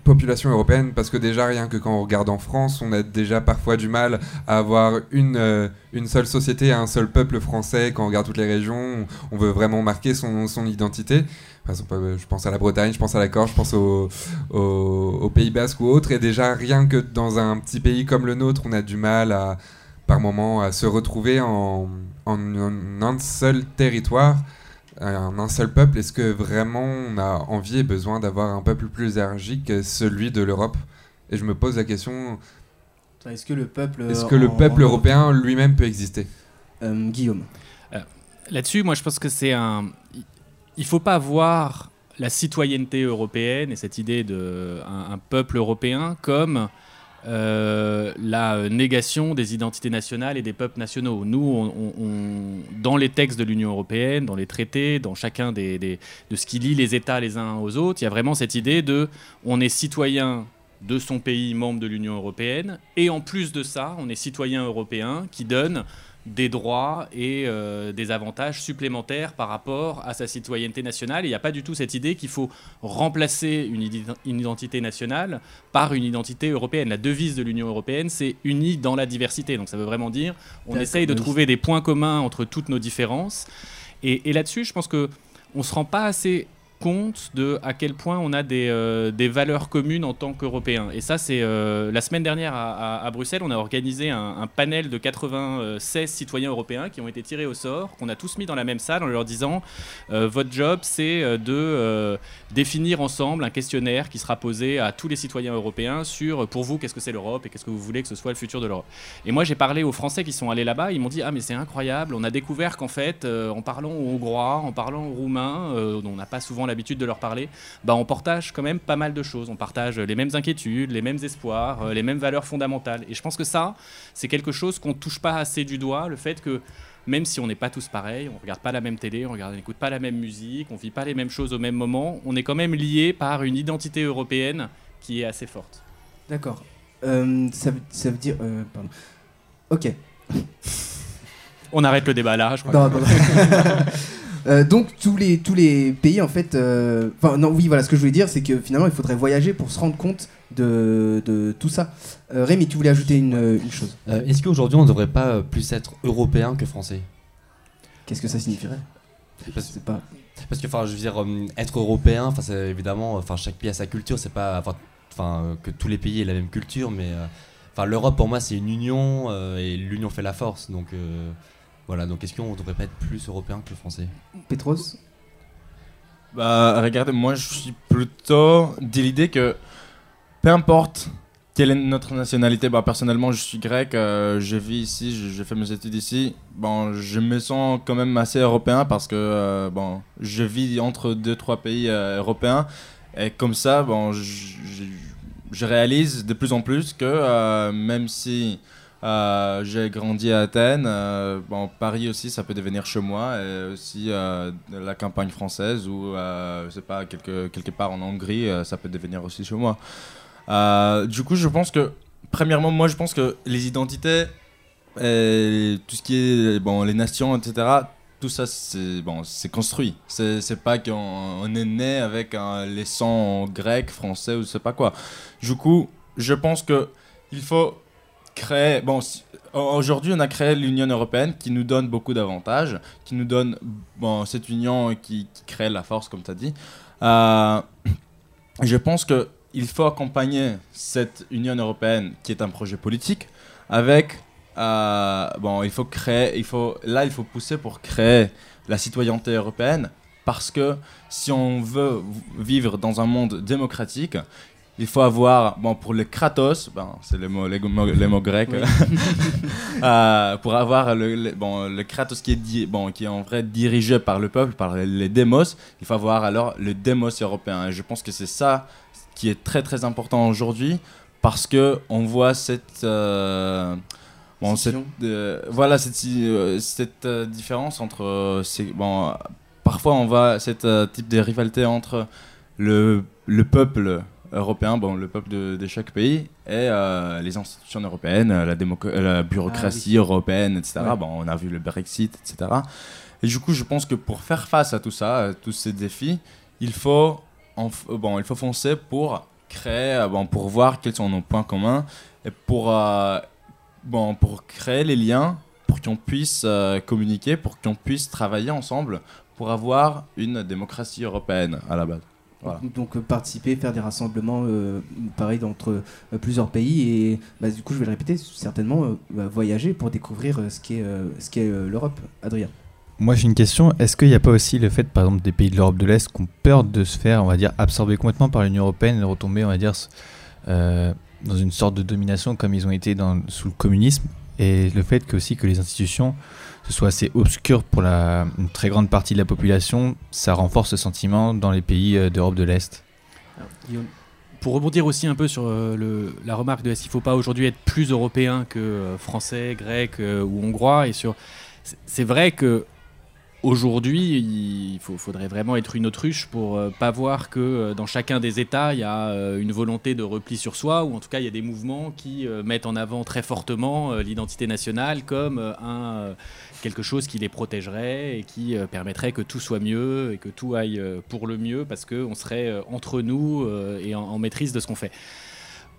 population européenne Parce que déjà, rien que quand on regarde en France, on a déjà parfois du mal à avoir une, euh, une seule société, un seul peuple français. Quand on regarde toutes les régions, on, veut vraiment marquer son, son identité. Je pense à la Bretagne, je pense à la Corse, je pense au Pays Basque ou autre. Et déjà, rien que dans un petit pays comme le nôtre, on a du mal à, par moment, à se retrouver en, en, en un seul territoire, en un seul peuple. Est-ce que vraiment on a envie et besoin d'avoir un peuple plus énergique que celui de l'Europe? Et je me pose la question Est-ce que le peuple, est-ce que le peuple en- européen lui-même peut exister? Euh, Guillaume. Euh, Là-dessus, moi je pense que c'est un. Il faut pas voir la citoyenneté européenne et cette idée de un, un peuple européen comme euh, la euh, négation des identités nationales et des peuples nationaux. Nous, on, dans les textes de l'Union européenne, dans les traités, dans chacun de ce qui lie les États les uns aux autres, il y a vraiment cette idée de on est citoyen de son pays membre de l'Union européenne et en plus de ça, on est citoyen européen qui donne des droits et euh, des avantages supplémentaires par rapport à sa citoyenneté nationale. Il n'y a pas du tout cette idée qu'il faut remplacer une, identité nationale par une identité européenne. La devise de l'Union européenne, c'est unis dans la diversité. Donc ça veut vraiment dire on essaye de trouver des points communs entre toutes nos différences. Et, et là-dessus, je pense que on se rend pas assez compte de à quel point on a des, euh, des valeurs communes en tant qu'Européens. Et ça, c'est euh, la semaine dernière à, à- Bruxelles, on a organisé un, panel de 96 citoyens européens qui ont été tirés au sort, qu'on a tous mis dans la même salle en leur disant euh, votre job, c'est de définir ensemble un questionnaire qui sera posé à tous les citoyens européens sur pour vous qu'est-ce que c'est l'Europe et qu'est-ce que vous voulez que ce soit le futur de l'Europe. Et moi, j'ai parlé aux Français qui sont allés là-bas. Ils m'ont dit Ah, mais c'est incroyable. On a découvert qu'en fait, en parlant au hongrois, en parlant au roumain, euh, dont on n'a pas souvent l'habitude de leur parler, bah, on partage quand même pas mal de choses. On partage les mêmes inquiétudes, les mêmes espoirs, euh, les mêmes valeurs fondamentales. Et je pense que ça, c'est quelque chose qu'on touche pas assez du doigt, le fait que même si on n'est pas tous pareils, on regarde pas la même télé, on n'écoute pas la même musique, on vit pas les mêmes choses au même moment, on est quand même lié par une identité européenne qui est assez forte. D'accord. Euh, ça, veut, ça veut dire. euh, pardon. Ok. On arrête le débat là, je crois. Non, non, non. Euh, donc tous les tous les pays en fait, euh, enfin non oui voilà ce que je voulais dire c'est que finalement il faudrait voyager pour se rendre compte de, de tout ça. Euh, Rémi tu voulais ajouter une, une chose? Est-ce qu'aujourd'hui on ne devrait pas plus être européen que français? Qu'est-ce que ça signifierait? Parce, C'est pas. parce que enfin je veux dire être européen, enfin c'est évidemment, enfin chaque pays a sa culture, c'est pas enfin que tous les pays aient la même culture, mais enfin l'Europe pour moi c'est une union euh, et l'union fait la force, donc euh, voilà donc est-ce qu'on ne devrait pas être plus européen que français? Petros? Bah, regardez, moi je suis plutôt de l'idée que peu importe quelle est notre nationalité, bah, personnellement je suis grec, euh, je vis ici, je- j'ai fait mes études ici. Bon, je me sens quand même assez européen parce que euh, bon, je vis entre deux trois pays euh, européens. Et comme ça, bon, je, je- je réalise de plus en plus que euh, même si euh, j'ai grandi à Athènes. euh, Paris aussi, ça peut devenir chez moi. Et aussi euh, la campagne française ou, euh, je sais pas, quelque, quelque part en Hongrie, ça peut devenir aussi chez moi. Du coup, je pense que, premièrement, moi, je pense que les identités, et tout ce qui est, bon, les nations, etc., tout ça, c'est bon, c'est construit. C'est pas qu'on on est né avec les sangs grecs, français ou je sais pas quoi. Du coup, je pense que il faut créer. Bon, aujourd'hui, on a créé l'Union européenne qui nous donne beaucoup d'avantages, qui nous donne bon, cette union qui, crée la force, comme tu as dit. Euh, je pense que il faut accompagner cette Union européenne, qui est un projet politique, avec euh, bon, il faut créer, il faut là, il faut pousser pour créer la citoyenneté européenne, parce que si on veut vivre dans un monde démocratique, il faut avoir, bon, pour les kratos, ben, c'est les mots, les, mots, les mots grecs, Oui. Euh, pour avoir le, le- bon, le kratos qui est, di- bon, qui est en vrai dirigé par le peuple, par les, les démos, il faut avoir alors le démos européen. Et je pense que c'est ça qui est très très important aujourd'hui, parce que on voit cette... euh, Bon, cette, euh, voilà cette, euh, cette différence entre ces- bon, parfois on voit euh, type de rivalité entre le, le peuple européen, bon, le peuple de, de chaque pays et euh, les institutions européennes, la, la bureaucratie européenne, etc. Ouais. Bon, on a vu le Brexit, etc. Et du coup, je pense que pour faire face à tout ça, à tous ces défis, il faut, f- bon, il faut foncer pour créer, euh, bon, pour voir quels sont nos points communs et pour, euh, bon, pour créer les liens, pour qu'on puisse euh, communiquer, pour qu'on puisse travailler ensemble pour avoir une démocratie européenne à la base. Voilà. Donc euh, participer, faire des rassemblements, euh, pareil, entre euh, plusieurs pays et bah, du coup je vais le répéter, certainement euh, bah, voyager pour découvrir euh, ce qu'est euh, ce qu'est euh, l'Europe. Adrien. Moi j'ai une question, est-ce qu'il n'y a pas aussi le fait par exemple des pays de l'Europe de l'Est qui ont peur de se faire, on va dire, absorber complètement par l'Union Européenne et retomber, on va dire, euh, dans une sorte de domination comme ils ont été dans, sous le communisme? Et le fait que aussi que les institutions soit assez obscures pour la, une très grande partie de la population, ça renforce ce sentiment dans les pays euh, d'Europe de l'Est. Pour rebondir aussi un peu sur euh, la remarque de est-ce qu'il ne faut pas aujourd'hui être plus européen que euh, français, grec ou hongrois et sur c'est vrai que aujourd'hui il faudrait vraiment être une autruche pour euh, pas voir que euh, dans chacun des États il y a euh, une volonté de repli sur soi ou en tout cas il y a des mouvements qui euh, mettent en avant très fortement l'identité nationale comme un quelque chose qui les protégerait et qui permettrait que tout soit mieux et que tout aille pour le mieux parce qu'on serait entre nous et en, maîtrise de ce qu'on fait.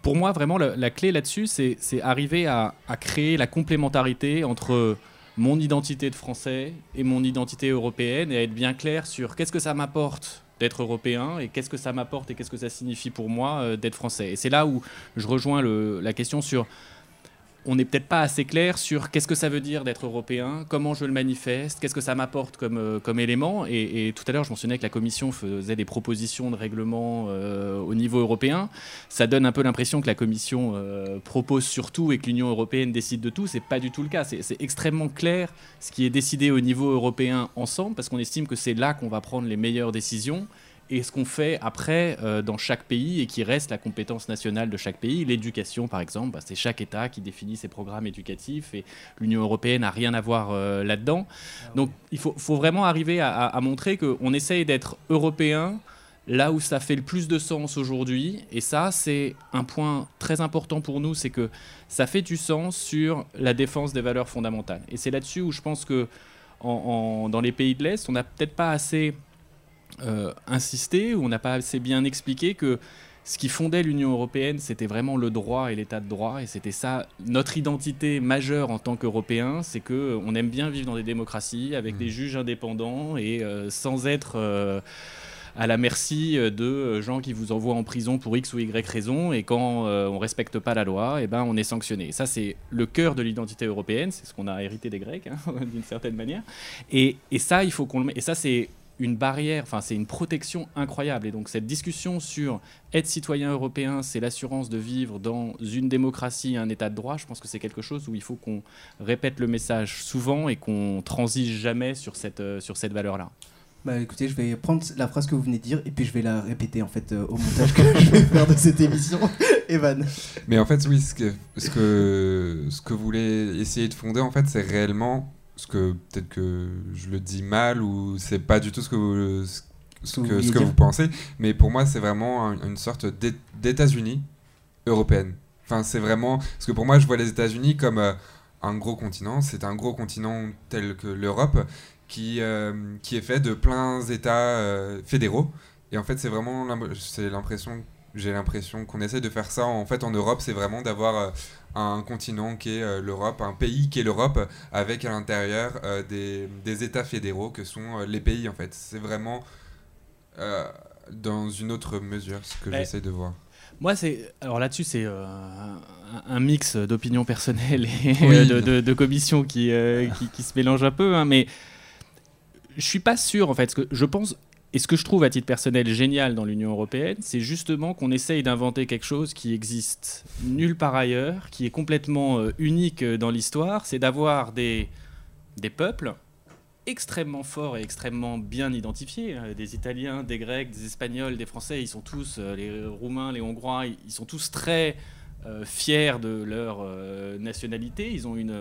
Pour moi, vraiment, la, clé là-dessus, c'est arriver à créer la complémentarité entre mon identité de français et mon identité européenne et à être bien clair sur qu'est-ce que ça m'apporte d'être européen et qu'est-ce que ça m'apporte et qu'est-ce que ça signifie pour moi euh, d'être français. Et c'est là où je rejoins la question sur on n'est peut-être pas assez clair sur qu'est-ce que ça veut dire d'être européen, comment je le manifeste, qu'est-ce que ça m'apporte comme, euh, comme élément. Et, tout à l'heure, je mentionnais que la Commission faisait des propositions de règlement euh, au niveau européen. Ça donne un peu l'impression que la Commission euh, propose surtout et que l'Union européenne décide de tout. C'est pas du tout le cas. C'est extrêmement clair ce qui est décidé au niveau européen ensemble, parce qu'on estime que c'est là qu'on va prendre les meilleures décisions. Et ce qu'on fait après euh, dans chaque pays et qui reste la compétence nationale de chaque pays. L'éducation, par exemple, bah, c'est chaque État qui définit ses programmes éducatifs et l'Union européenne n'a rien à voir euh, là-dedans. Donc il faut, faut vraiment arriver à, à- à montrer qu'on essaye d'être européen là où ça fait le plus de sens aujourd'hui. Et ça, c'est un point très important pour nous, c'est que ça fait du sens sur la défense des valeurs fondamentales. Et c'est là-dessus où je pense que en- en- dans les pays de l'Est, on n'a peut-être pas assez insisté, ou on n'a pas assez bien expliqué que ce qui fondait l'Union européenne, c'était vraiment le droit et l'état de droit, et c'était ça notre identité majeure en tant qu'Européens, c'est que euh, on aime bien vivre dans des démocraties avec des juges indépendants et euh, sans être euh, à la merci euh, de euh, gens qui vous envoient en prison pour X ou Y raison, et quand euh, on respecte pas la loi, et ben on est sanctionné. Ça c'est le cœur de l'identité européenne, c'est ce qu'on a hérité des Grecs hein, d'une certaine manière. Et, et ça il faut qu'on le et ça c'est une barrière, enfin c'est une protection incroyable. Et donc cette discussion sur être citoyen européen, c'est l'assurance de vivre dans une démocratie, un état de droit, je pense que c'est quelque chose où il faut qu'on répète le message souvent et qu'on transige jamais sur cette, euh, sur cette valeur-là. Bah écoutez, je vais prendre la phrase que vous venez de dire et puis je vais la répéter en fait euh, au montage que je vais faire de cette émission. Evan. Mais en fait, oui, ce que, ce que, ce que vous voulez essayer de fonder, en fait, c'est réellement ce que peut-être que je le dis mal ou c'est pas du tout ce que vous, ce, que, ce que vous pensez, mais pour moi, c'est vraiment un- une sorte d'É- d'États-Unis européenne. Enfin, c'est vraiment parce que pour moi, je vois les États-Unis comme euh, un gros continent. C'est un gros continent tel que l'Europe qui, euh, qui est fait de plein d'États euh, fédéraux. Et en fait, c'est vraiment c'est l'impression, j'ai l'impression qu'on essaie de faire ça en fait en Europe, c'est vraiment d'avoir un continent qui est euh, l'Europe, un pays qui est l'Europe, avec à l'intérieur euh, des, des États fédéraux que sont euh, les pays en fait. C'est vraiment dans une autre mesure ce que j'essaie de voir. Moi, c'est alors là-dessus, c'est euh, un, mix d'opinions personnelles et Oui. de, de, de commissions qui, euh, qui, qui se mélangent un peu. hein, mais je suis pas sûr, en fait. Ce que je pense et ce que je trouve à titre personnel génial dans l'Union européenne, c'est justement qu'on essaye d'inventer quelque chose qui existe nulle part ailleurs, qui est complètement euh, unique euh, dans l'histoire. C'est d'avoir des, des peuples extrêmement forts et extrêmement bien identifiés. Euh, Des Italiens, des Grecs, des Espagnols, des Français, ils sont tous, euh, les Roumains, les Hongrois, ils sont tous très fiers de leur nationalité. Ils ont une,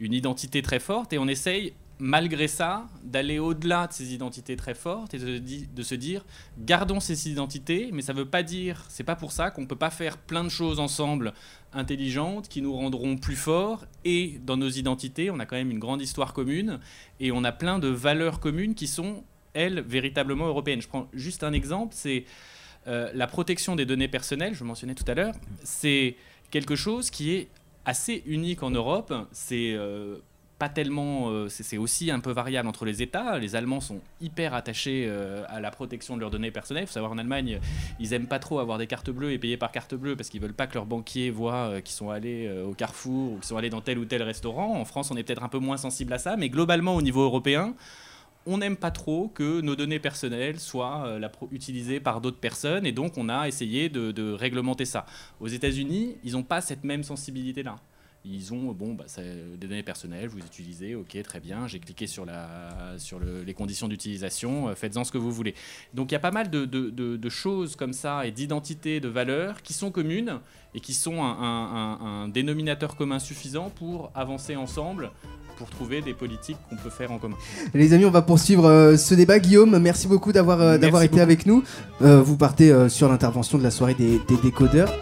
une identité très forte et on essaye, malgré ça, d'aller au-delà de ces identités très fortes et de, se dire, gardons ces identités, mais ça ne veut pas dire, c'est pas pour ça qu'on ne peut pas faire plein de choses ensemble intelligentes qui nous rendront plus forts et dans nos identités, on a quand même une grande histoire commune et on a plein de valeurs communes qui sont, elles, véritablement européennes. Je prends juste un exemple, c'est euh, la protection des données personnelles, je mentionnais tout à l'heure, c'est quelque chose qui est assez unique en Europe. C'est euh, pas tellement, euh, c'est aussi un peu variable entre les États. Les Allemands sont hyper attachés euh, à la protection de leurs données personnelles. Il faut savoir en Allemagne, ils aiment pas trop avoir des cartes bleues et payer par carte bleue parce qu'ils veulent pas que leurs banquiers voient euh, qu'ils sont allés au Carrefour ou qu'ils sont allés dans tel ou tel restaurant. En France, on est peut-être un peu moins sensible à ça, mais globalement au niveau européen, on n'aime pas trop que nos données personnelles soient utilisées par d'autres personnes et donc on a essayé de réglementer ça. Aux États-Unis, ils n'ont pas cette même sensibilité-là. Ils ont bon, bah, des données personnelles, vous utilisez, ok, très bien, j'ai cliqué sur, la, sur le- les conditions d'utilisation, euh, faites-en ce que vous voulez. Donc il y a pas mal de, de- de- de choses comme ça et d'identités, de valeurs qui sont communes et qui sont un, un- un- un dénominateur commun suffisant pour avancer ensemble, pour trouver des politiques qu'on peut faire en commun. Les amis, on va poursuivre euh, ce débat. Guillaume, merci beaucoup d'avoir euh, été beaucoup. avec nous. Euh, vous partez sur l'intervention de la soirée des, des décodeurs.